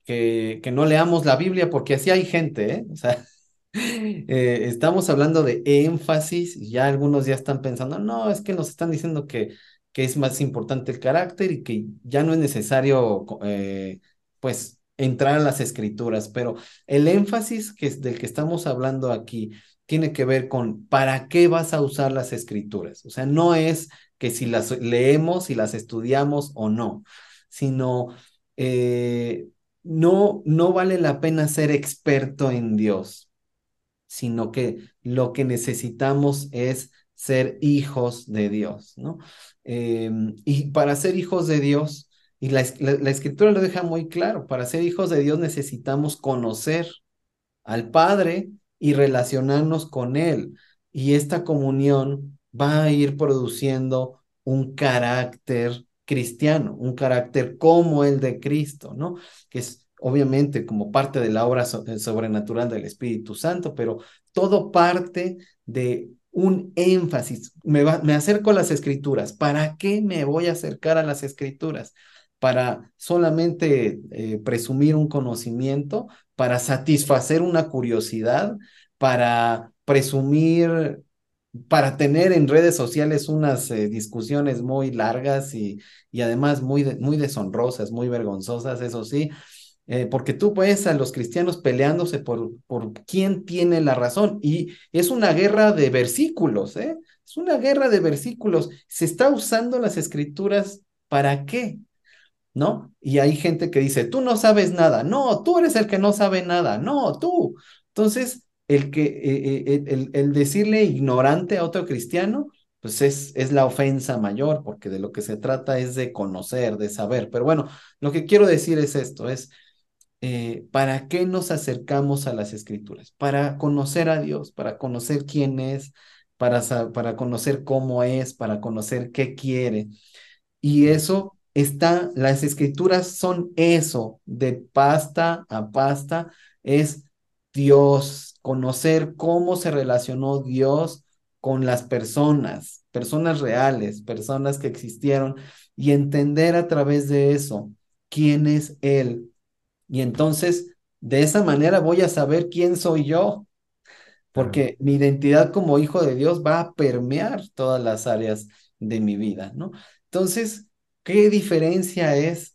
Speaker 1: que, que no leamos la Biblia porque así hay gente, ¿eh? O sea, eh, estamos hablando de énfasis y ya algunos ya están pensando, no, es que nos están diciendo que, que es más importante el carácter y que ya no es necesario, eh, pues, entrar a las escrituras, pero el énfasis que del que estamos hablando aquí tiene que ver con para qué vas a usar las escrituras. O sea, no es que si las leemos, si las estudiamos o no, sino eh, no, no vale la pena ser experto en Dios, sino que lo que necesitamos es ser hijos de Dios, ¿no? Eh, y para ser hijos de Dios, y la, la, la escritura lo deja muy claro, para ser hijos de Dios necesitamos conocer al Padre y relacionarnos con Él. Y esta comunión va a ir produciendo un carácter cristiano, un carácter como el de Cristo, ¿no? Que es obviamente como parte de la obra so sobrenatural del Espíritu Santo, pero todo parte de un énfasis. Me, va, acerco a las escrituras. ¿Para qué me voy a acercar a las escrituras? ¿Para solamente eh, presumir un conocimiento? para satisfacer una curiosidad, para presumir, para tener en redes sociales unas eh, discusiones muy largas y, y además muy, muy deshonrosas, muy vergonzosas, eso sí, eh, porque tú ves a los cristianos peleándose por, por quién tiene la razón y es una guerra de versículos, ¿eh? Es una guerra de versículos. Se está usando las escrituras para qué? ¿No? Y hay gente que dice, tú no sabes nada, no, tú eres el que no sabe nada, no, tú. Entonces, el, que, eh, eh, el, decirle ignorante a otro cristiano, pues es, es la ofensa mayor, porque de lo que se trata es de conocer, de saber. Pero bueno, lo que quiero decir es esto, es eh, ¿para qué nos acercamos a las escrituras? Para conocer a Dios, para conocer quién es, para, para conocer cómo es, para conocer qué quiere. Y eso está, las escrituras son eso, de pasta a pasta, es Dios, conocer cómo se relacionó Dios con las personas, personas reales, personas que existieron, y entender a través de eso quién es Él, y entonces, de esa manera voy a saber quién soy yo, porque mi identidad como hijo de Dios va a permear todas las áreas de mi vida, ¿no? Entonces, ¿qué diferencia es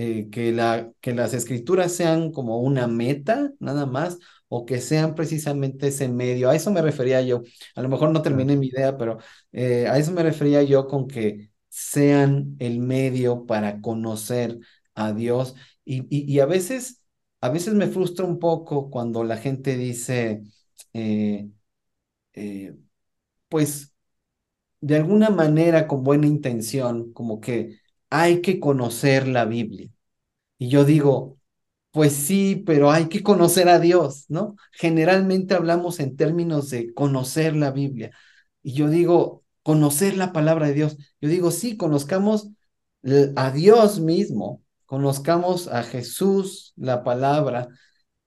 Speaker 1: eh, que, la, que las escrituras sean como una meta, nada más, o que sean precisamente ese medio? A eso me refería yo. A lo mejor no terminé mi idea, pero eh, a eso me refería yo con que sean el medio para conocer a Dios y, a veces, a veces me frustra un poco cuando la gente dice, eh, eh, pues, de alguna manera con buena intención, como que hay que conocer la Biblia. Y yo digo, pues sí, pero hay que conocer a Dios, ¿no? Generalmente hablamos en términos de conocer la Biblia. Y yo digo, conocer la palabra de Dios. Yo digo, sí, conozcamos a Dios mismo, conozcamos a Jesús, la palabra,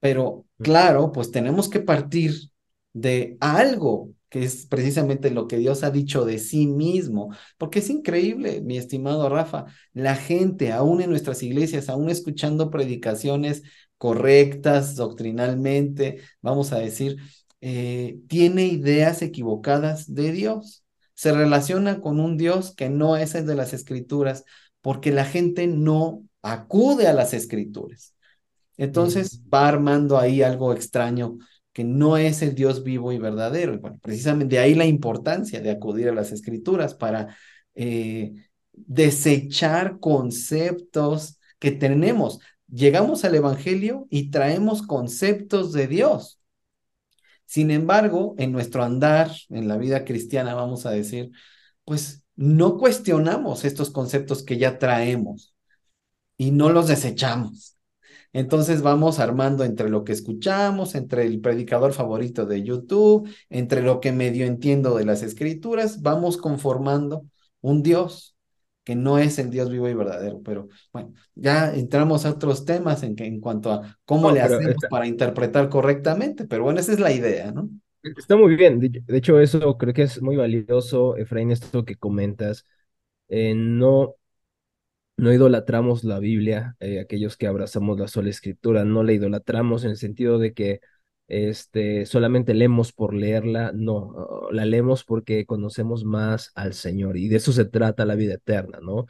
Speaker 1: pero claro, pues tenemos que partir de algo que es precisamente lo que Dios ha dicho de sí mismo, porque es increíble, mi estimado Rafa, la gente, aún en nuestras iglesias, aún escuchando predicaciones correctas doctrinalmente, vamos a decir, eh, tiene ideas equivocadas de Dios. Se relaciona con un Dios que no es el de las escrituras, porque la gente no acude a las escrituras. Entonces va armando ahí algo extraño que no es el Dios vivo y verdadero. Y bueno, precisamente de ahí la importancia de acudir a las escrituras para eh, desechar conceptos que tenemos. Llegamos al Evangelio y traemos conceptos de Dios. Sin embargo, en nuestro andar, en la vida cristiana, vamos a decir, pues no cuestionamos estos conceptos que ya traemos y no los desechamos. Entonces vamos armando entre lo que escuchamos, entre el predicador favorito de YouTube, entre lo que medio entiendo de las escrituras, vamos conformando un Dios que no es el Dios vivo y verdadero. Pero bueno, ya entramos a otros temas en, que, en cuanto a cómo le hacemos para interpretar correctamente, pero bueno, esa es la idea, ¿no?
Speaker 2: Está muy bien. De hecho, eso creo que es muy valioso, Efraín, esto que comentas. Eh, no, no idolatramos la Biblia, eh, aquellos que abrazamos la sola escritura, no la idolatramos en el sentido de que este, solamente leemos por leerla, no, la leemos porque conocemos más al Señor y de eso se trata la vida eterna, ¿no?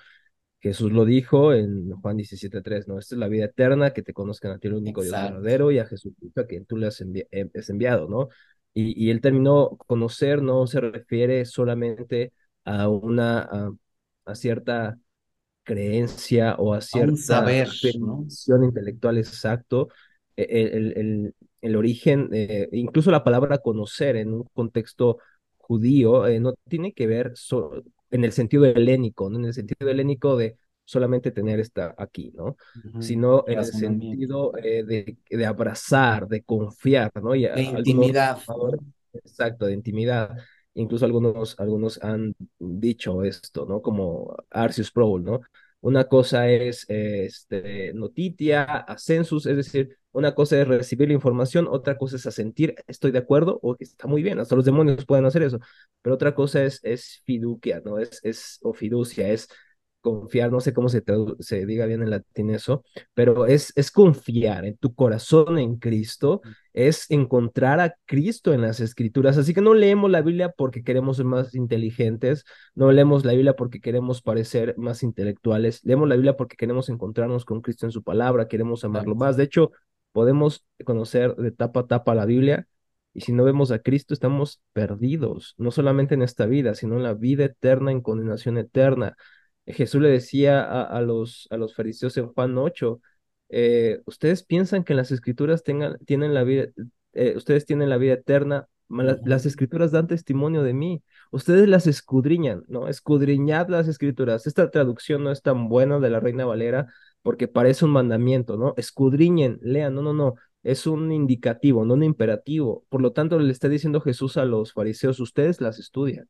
Speaker 2: Jesús lo dijo en Juan 17.3, ¿no? Esta es la vida eterna, que te conozcan a ti el único Dios verdadero y a Jesús a quien tú le has, eh, enviado, ¿no? Y, y el término conocer no se refiere solamente a una, a cierta creencia o a cierta
Speaker 1: saber,
Speaker 2: intelectual exacto, e, el, el, el origen, eh, incluso la palabra conocer en un contexto judío eh, no tiene que ver en el sentido helénico, ¿no? en el sentido helénico de solamente tener esta aquí, ¿no? Sino en el sentido eh, de, de, abrazar, de confiar, ¿no?
Speaker 1: Y de intimidad.
Speaker 2: Exacto, de intimidad incluso algunos, algunos han dicho esto, ¿no? Como Arceus Prowl, ¿no? Una cosa es este, notitia, ascensus, es decir, una cosa es recibir la información, otra cosa es sentir, estoy de acuerdo, o está muy bien, hasta los demonios pueden hacer eso, pero otra cosa es, es fiducia, ¿no? Es, es, o fiducia, es confiar, no sé cómo se, se diga bien en latín eso, pero es, es confiar en tu corazón en Cristo, es encontrar a Cristo en las escrituras. Así que no leemos la Biblia porque queremos ser más inteligentes, no leemos la Biblia porque queremos parecer más intelectuales, leemos la Biblia porque queremos encontrarnos con Cristo en su palabra, queremos amarlo más. De hecho, podemos conocer de tapa a tapa la Biblia. Y si no vemos a Cristo, estamos perdidos, no solamente en esta vida, sino en la vida eterna, en condenación eterna. Jesús le decía a, a los, a los fariseos en Juan 8, eh, ustedes piensan que en las escrituras tengan, tienen la vida, eh, ustedes tienen la vida eterna, la- las escrituras dan testimonio de mí, ustedes las escudriñan, ¿no? Escudriñad las escrituras. Esta traducción no es tan buena de la Reina Valera porque parece un mandamiento, ¿no? Escudriñen, lean, no, no, no. Es un indicativo, no un imperativo. Por lo tanto, le está diciendo Jesús a los fariseos, ustedes las estudian,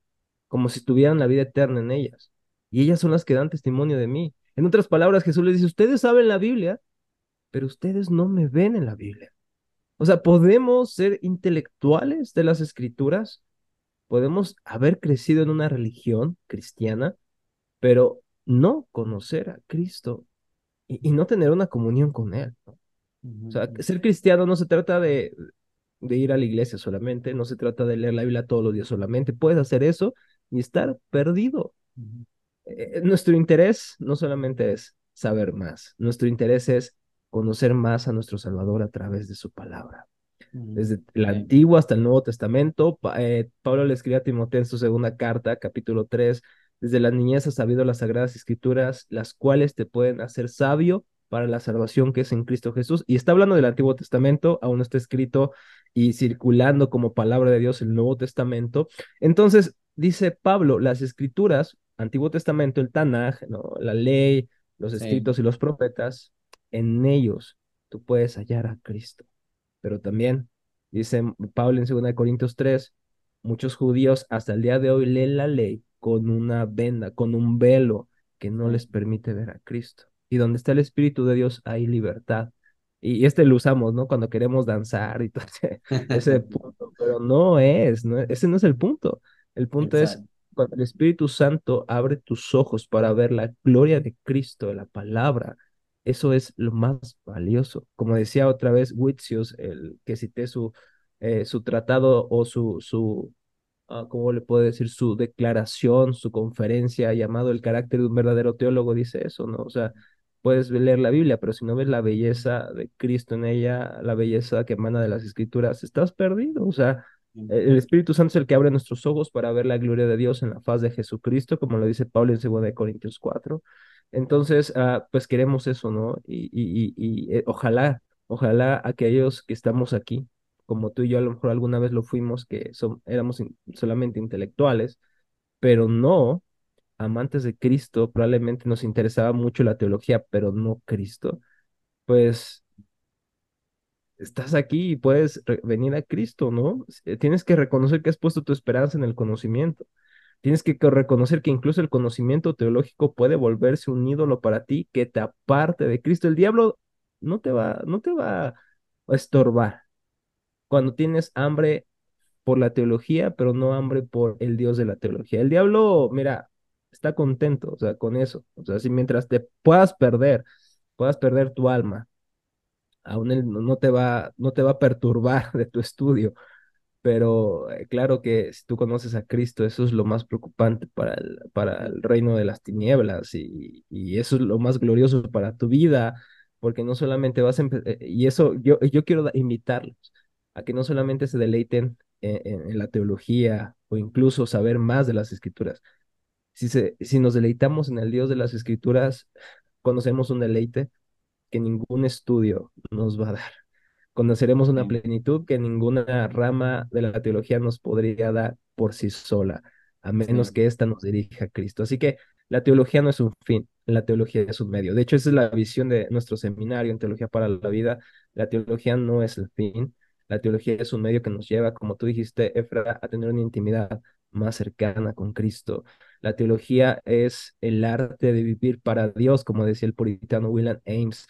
Speaker 2: como si tuvieran la vida eterna en ellas y ellas son las que dan testimonio de mí. En otras palabras, Jesús les dice, ustedes saben la Biblia, pero ustedes no me ven en la Biblia. O sea, podemos ser intelectuales de las escrituras, podemos haber crecido en una religión cristiana, pero no conocer a Cristo y, y no tener una comunión con Él. ¿no? O sea, ser cristiano no se trata de, de ir a la iglesia solamente, no se trata de leer la Biblia todos los días solamente. Puedes hacer eso y estar perdido. Eh, nuestro interés no solamente es saber más, nuestro interés es conocer más a nuestro Salvador a través de su palabra.
Speaker 1: ujú.
Speaker 2: Desde el Antiguo hasta el Nuevo Testamento, Pa- eh, Pablo le escribe a Timoteo en su segunda carta, capítulo 3, desde la niñez has sabido las sagradas escrituras, las cuales te pueden hacer sabio para la salvación que es en Cristo Jesús. Y está hablando del Antiguo Testamento, aún no está escrito y circulando como palabra de Dios el Nuevo Testamento. Entonces, dice Pablo, las escrituras, Antiguo Testamento, el Tanaj, ¿no? la ley, los
Speaker 1: sí,
Speaker 2: escritos y los profetas, en ellos tú puedes hallar a Cristo. Pero también, dice Pablo en 2 Corintios 3, muchos judíos hasta el día de hoy leen la ley con una venda, con un velo que no les permite ver a Cristo. Y donde está el Espíritu de Dios hay libertad. Y este lo usamos, ¿no? Cuando queremos danzar y todo ese, ese punto, pero no es, no, ese no es el punto. El punto es. Cuando el Espíritu Santo abre tus ojos para ver la gloria de Cristo, de la palabra, eso es lo más valioso. Como decía otra vez Witsius, el que cité su, eh, su tratado o su, su ah, ¿cómo le puedo decir? Su declaración, su conferencia llamado El carácter de un verdadero teólogo, dice eso, ¿no? O sea, puedes leer la Biblia, pero si no ves la belleza de Cristo en ella, la belleza que emana de las Escrituras, estás perdido. O sea, el Espíritu Santo es el que abre nuestros ojos para ver la gloria de Dios en la faz de Jesucristo, como lo dice Pablo en 2 Corintios 4. Entonces, ah, pues queremos eso, ¿no? Y, y, y, y, eh, ojalá, ojalá aquellos que estamos aquí, como tú y yo a lo mejor alguna vez lo fuimos, que son, éramos solamente intelectuales, pero no amantes de Cristo, probablemente nos interesaba mucho la teología, pero no Cristo, pues estás aquí y puedes venir a Cristo, ¿no? Eh, Tienes que reconocer que has puesto tu esperanza en el conocimiento. Tienes que co- reconocer que incluso el conocimiento teológico puede volverse un ídolo para ti que te aparte de Cristo. El diablo no te va, no te va a estorbar. Cuando tienes hambre por la teología, pero no hambre por el Dios de la teología. El diablo, mira, está contento, o sea, con eso. O sea, si mientras te puedas perder, puedas perder tu alma, aún él no te va, no te va a perturbar de tu estudio. Pero eh, claro que si tú conoces a Cristo, eso es lo más preocupante para el, para el reino de las tinieblas y, y eso es lo más glorioso para tu vida, porque no solamente vas a empe- eh, y eso yo, yo quiero invitarlos a que no solamente se deleiten en, en- en la teología o incluso saber más de las escrituras. Si, se, si nos deleitamos en el Dios de las escrituras, conocemos un deleite que ningún estudio nos va a dar conoceremos una plenitud que ninguna rama de la teología nos podría dar por sí sola, a menos que ésta nos dirija a Cristo. Así que la teología no es un fin, la teología es un medio. De hecho, esa es la visión de nuestro seminario en Teología para la Vida. La teología no es el fin, la teología es un medio que nos lleva, como tú dijiste, Efra, a tener una intimidad más cercana con Cristo. La teología es el arte de vivir para Dios, como decía el puritano William Ames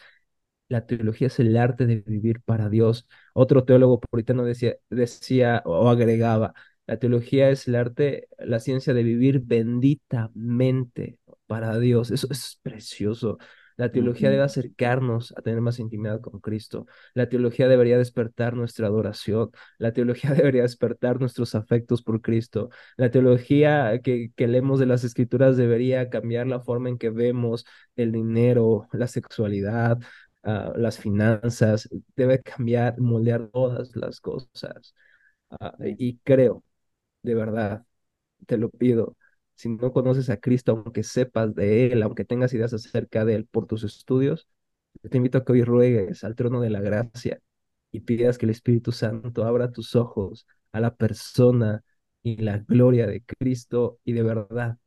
Speaker 2: la teología es el arte de vivir para Dios. Otro teólogo puritano decía, decía o agregaba, la teología es el arte, la ciencia de vivir benditamente para Dios. Eso, es precioso. La teología debe acercarnos a tener más intimidad con Cristo. La teología debería despertar nuestra adoración. La teología debería despertar nuestros afectos por Cristo. La teología que, que leemos de las Escrituras debería cambiar la forma en que vemos el dinero, la sexualidad, ah, las finanzas. Debe cambiar, moldear todas las cosas. Ah, y creo, de verdad, te lo pido. Si no conoces a Cristo, aunque sepas de Él, aunque tengas ideas acerca de Él por tus estudios, te invito a que hoy ruegues al trono de la gracia y pidas que el Espíritu Santo abra tus ojos a la persona y la gloria de Cristo y de verdad.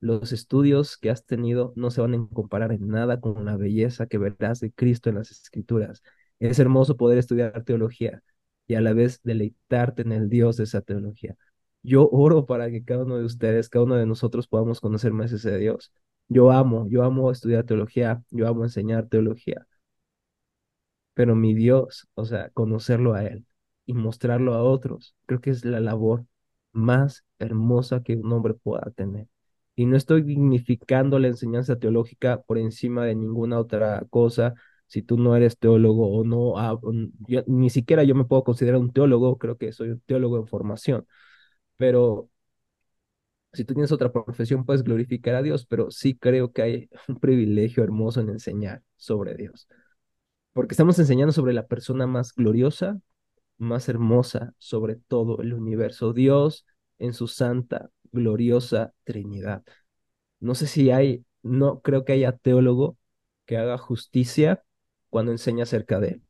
Speaker 2: Los estudios que has tenido no se van a comparar en nada con la belleza que verás de Cristo en las Escrituras. Es hermoso poder estudiar teología y a la vez deleitarte en el Dios de esa teología. Yo oro para que cada uno de ustedes, cada uno de nosotros podamos conocer más ese Dios. Yo amo, yo amo estudiar teología, yo amo enseñar teología, pero mi Dios, o sea, conocerlo a Él y mostrarlo a otros, creo que es la labor más hermosa que un hombre pueda tener. Y no estoy dignificando la enseñanza teológica por encima de ninguna otra cosa. Si tú no eres teólogo o no, ah, mm, ni siquiera yo me puedo considerar un teólogo, creo que soy un teólogo en formación, pero si tú tienes otra profesión, puedes glorificar a Dios, pero sí creo que hay un privilegio hermoso en enseñar sobre Dios, porque estamos enseñando sobre la persona más gloriosa, más hermosa sobre todo el universo, Dios en su santa, gloriosa Trinidad. No sé si hay, no creo que haya teólogo que haga justicia cuando enseña acerca de él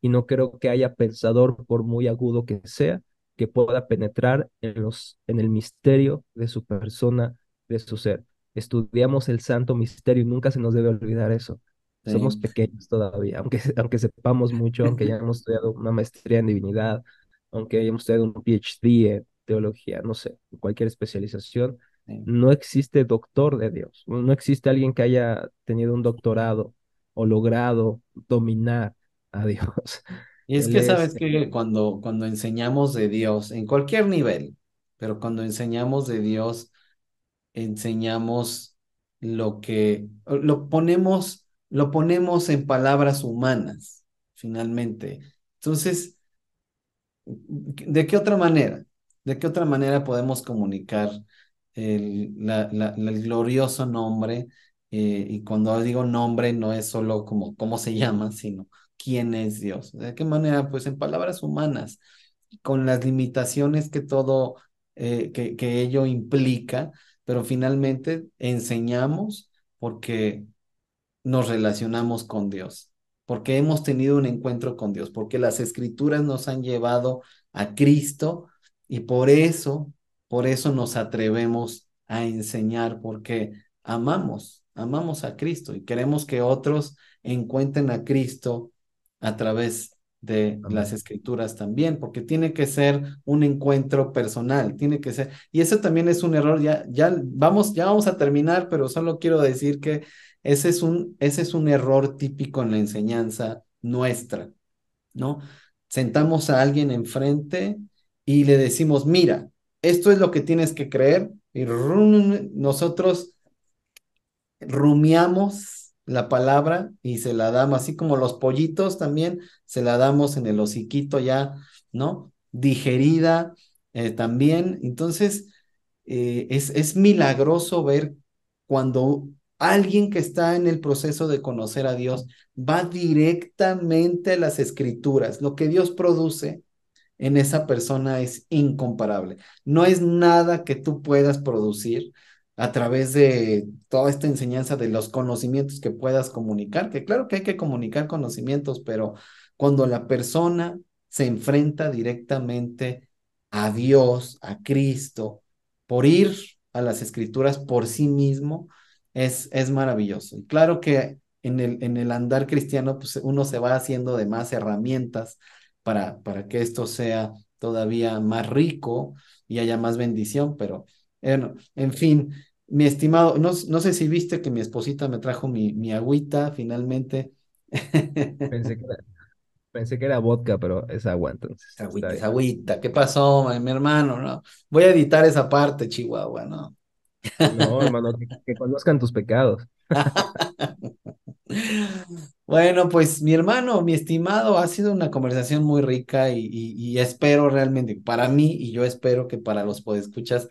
Speaker 2: y no creo que haya pensador, por muy agudo que sea, que pueda penetrar en los, en el misterio de su persona, de su ser. Estudiamos el santo misterio y nunca se nos debe olvidar eso. Somos pequeños todavía, aunque, aunque sepamos mucho, aunque hayamos estudiado una maestría en divinidad, aunque hayamos estudiado un PhD en teología, no sé, cualquier especialización,
Speaker 1: sí.
Speaker 2: no existe doctor de Dios, no existe alguien que haya tenido un doctorado o logrado dominar a Dios.
Speaker 1: Y es
Speaker 2: Él
Speaker 1: que
Speaker 2: es,
Speaker 1: sabes que cuando, cuando enseñamos de Dios, en cualquier nivel, pero cuando enseñamos de Dios, enseñamos lo que, lo ponemos, lo ponemos en palabras humanas, finalmente. Entonces, ¿De qué otra manera? ¿De qué otra manera podemos comunicar el, la- la- el glorioso nombre? Eh, y cuando digo nombre, no es solo como cómo se llama, sino quién es Dios. ¿De qué manera? Pues en palabras humanas, con las limitaciones que todo, eh, que, que ello implica, pero finalmente enseñamos porque nos relacionamos con Dios, porque hemos tenido un encuentro con Dios, porque las escrituras nos han llevado a Cristo y por eso, por eso nos atrevemos a enseñar, porque amamos, amamos a Cristo y queremos que otros encuentren a Cristo a través de las escrituras también, porque tiene que ser un encuentro personal, tiene que ser, y eso también es un error, ya, ya vamos, ya vamos a terminar, pero solo quiero decir que ese es un, ese es un error típico en la enseñanza nuestra, ¿no? Sentamos a alguien enfrente y le decimos, mira, esto es lo que tienes que creer, y nosotros rumiamos la palabra y se la damos, así como los pollitos también, se la damos en el hociquito ya, ¿no? Digerida eh, también. Entonces, eh, es, es milagroso ver cuando alguien que está en el proceso de conocer a Dios va directamente a las escrituras, lo que Dios produce en esa persona es incomparable. No es nada que tú puedas producir a través de toda esta enseñanza de los conocimientos que puedas comunicar, que claro que hay que comunicar conocimientos, pero cuando la persona se enfrenta directamente a Dios, a Cristo, por ir a las escrituras por sí mismo, es, es maravilloso. Y claro que en el, en el andar cristiano, pues uno se va haciendo de más herramientas para, para que esto sea todavía más rico y haya más bendición, pero bueno, en fin, mi estimado, no, no sé si viste que mi esposita me trajo mi, mi agüita finalmente.
Speaker 2: Pensé que era, pensé que era vodka, pero es agua, entonces
Speaker 1: agüita,
Speaker 2: bien.
Speaker 1: agüita, ¿qué pasó, mi, mi hermano? No, voy a editar esa parte, Chihuahua, ¿no?
Speaker 2: No, hermano, que, que conozcan tus pecados.
Speaker 1: Bueno, pues mi hermano, mi estimado, ha sido una conversación muy rica y, y- y espero realmente, para mí y yo espero que para los podescuchas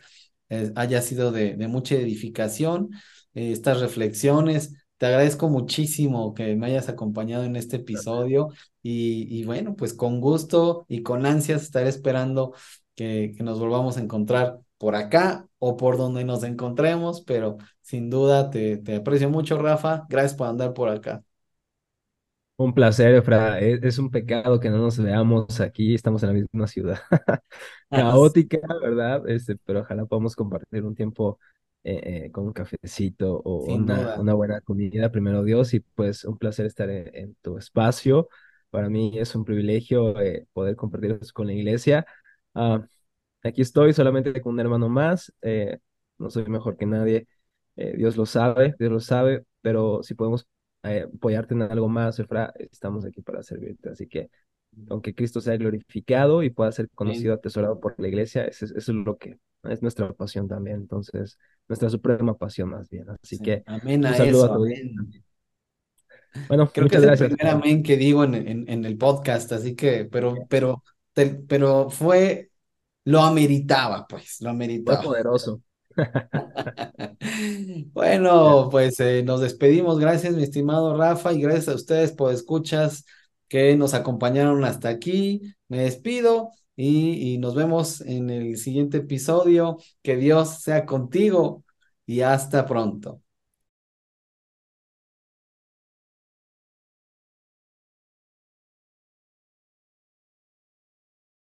Speaker 1: eh, haya sido de, de mucha edificación eh, estas reflexiones. Te agradezco muchísimo que me hayas acompañado en este episodio y, y bueno, pues con gusto y con ansias estaré esperando que, que nos volvamos a encontrar por acá o por donde nos encontremos, pero sin duda te, te aprecio mucho, Rafa. Gracias por andar por acá.
Speaker 2: Un placer, Efra. Es, es un pecado que no nos veamos aquí, estamos en la misma ciudad. Caótica, ¿verdad? Este, pero ojalá podamos compartir un tiempo eh, eh, con un cafecito o una, una buena comida, primero Dios, y pues un placer estar en, en tu espacio. Para mí es un privilegio eh, poder compartir esto con la iglesia. Ah, Aquí estoy solamente con un hermano más, eh, no soy mejor que nadie, eh, Dios lo sabe, Dios lo sabe, pero si podemos eh, apoyarte en algo más, Efra, estamos aquí para servirte. Así que aunque Cristo sea glorificado y pueda ser conocido, atesorado por la iglesia, eso es, eso es lo que es nuestra pasión también, entonces, nuestra suprema pasión más bien. Así
Speaker 1: Sí.
Speaker 2: que
Speaker 1: Amén
Speaker 2: un
Speaker 1: a
Speaker 2: saludo a
Speaker 1: eso,
Speaker 2: tu
Speaker 1: amén.
Speaker 2: Bueno,
Speaker 1: Creo que es el primer amén que digo en, en, en el podcast, así que, pero, pero, te- pero fue, lo ameritaba, pues, lo
Speaker 2: Fue
Speaker 1: ameritaba.
Speaker 2: poderoso.
Speaker 1: Bueno, pues eh, nos despedimos. Gracias, mi estimado Rafa, y gracias a ustedes por escuchas que nos acompañaron hasta aquí. Me despido y, y nos vemos en el siguiente episodio. Que Dios sea contigo y hasta pronto.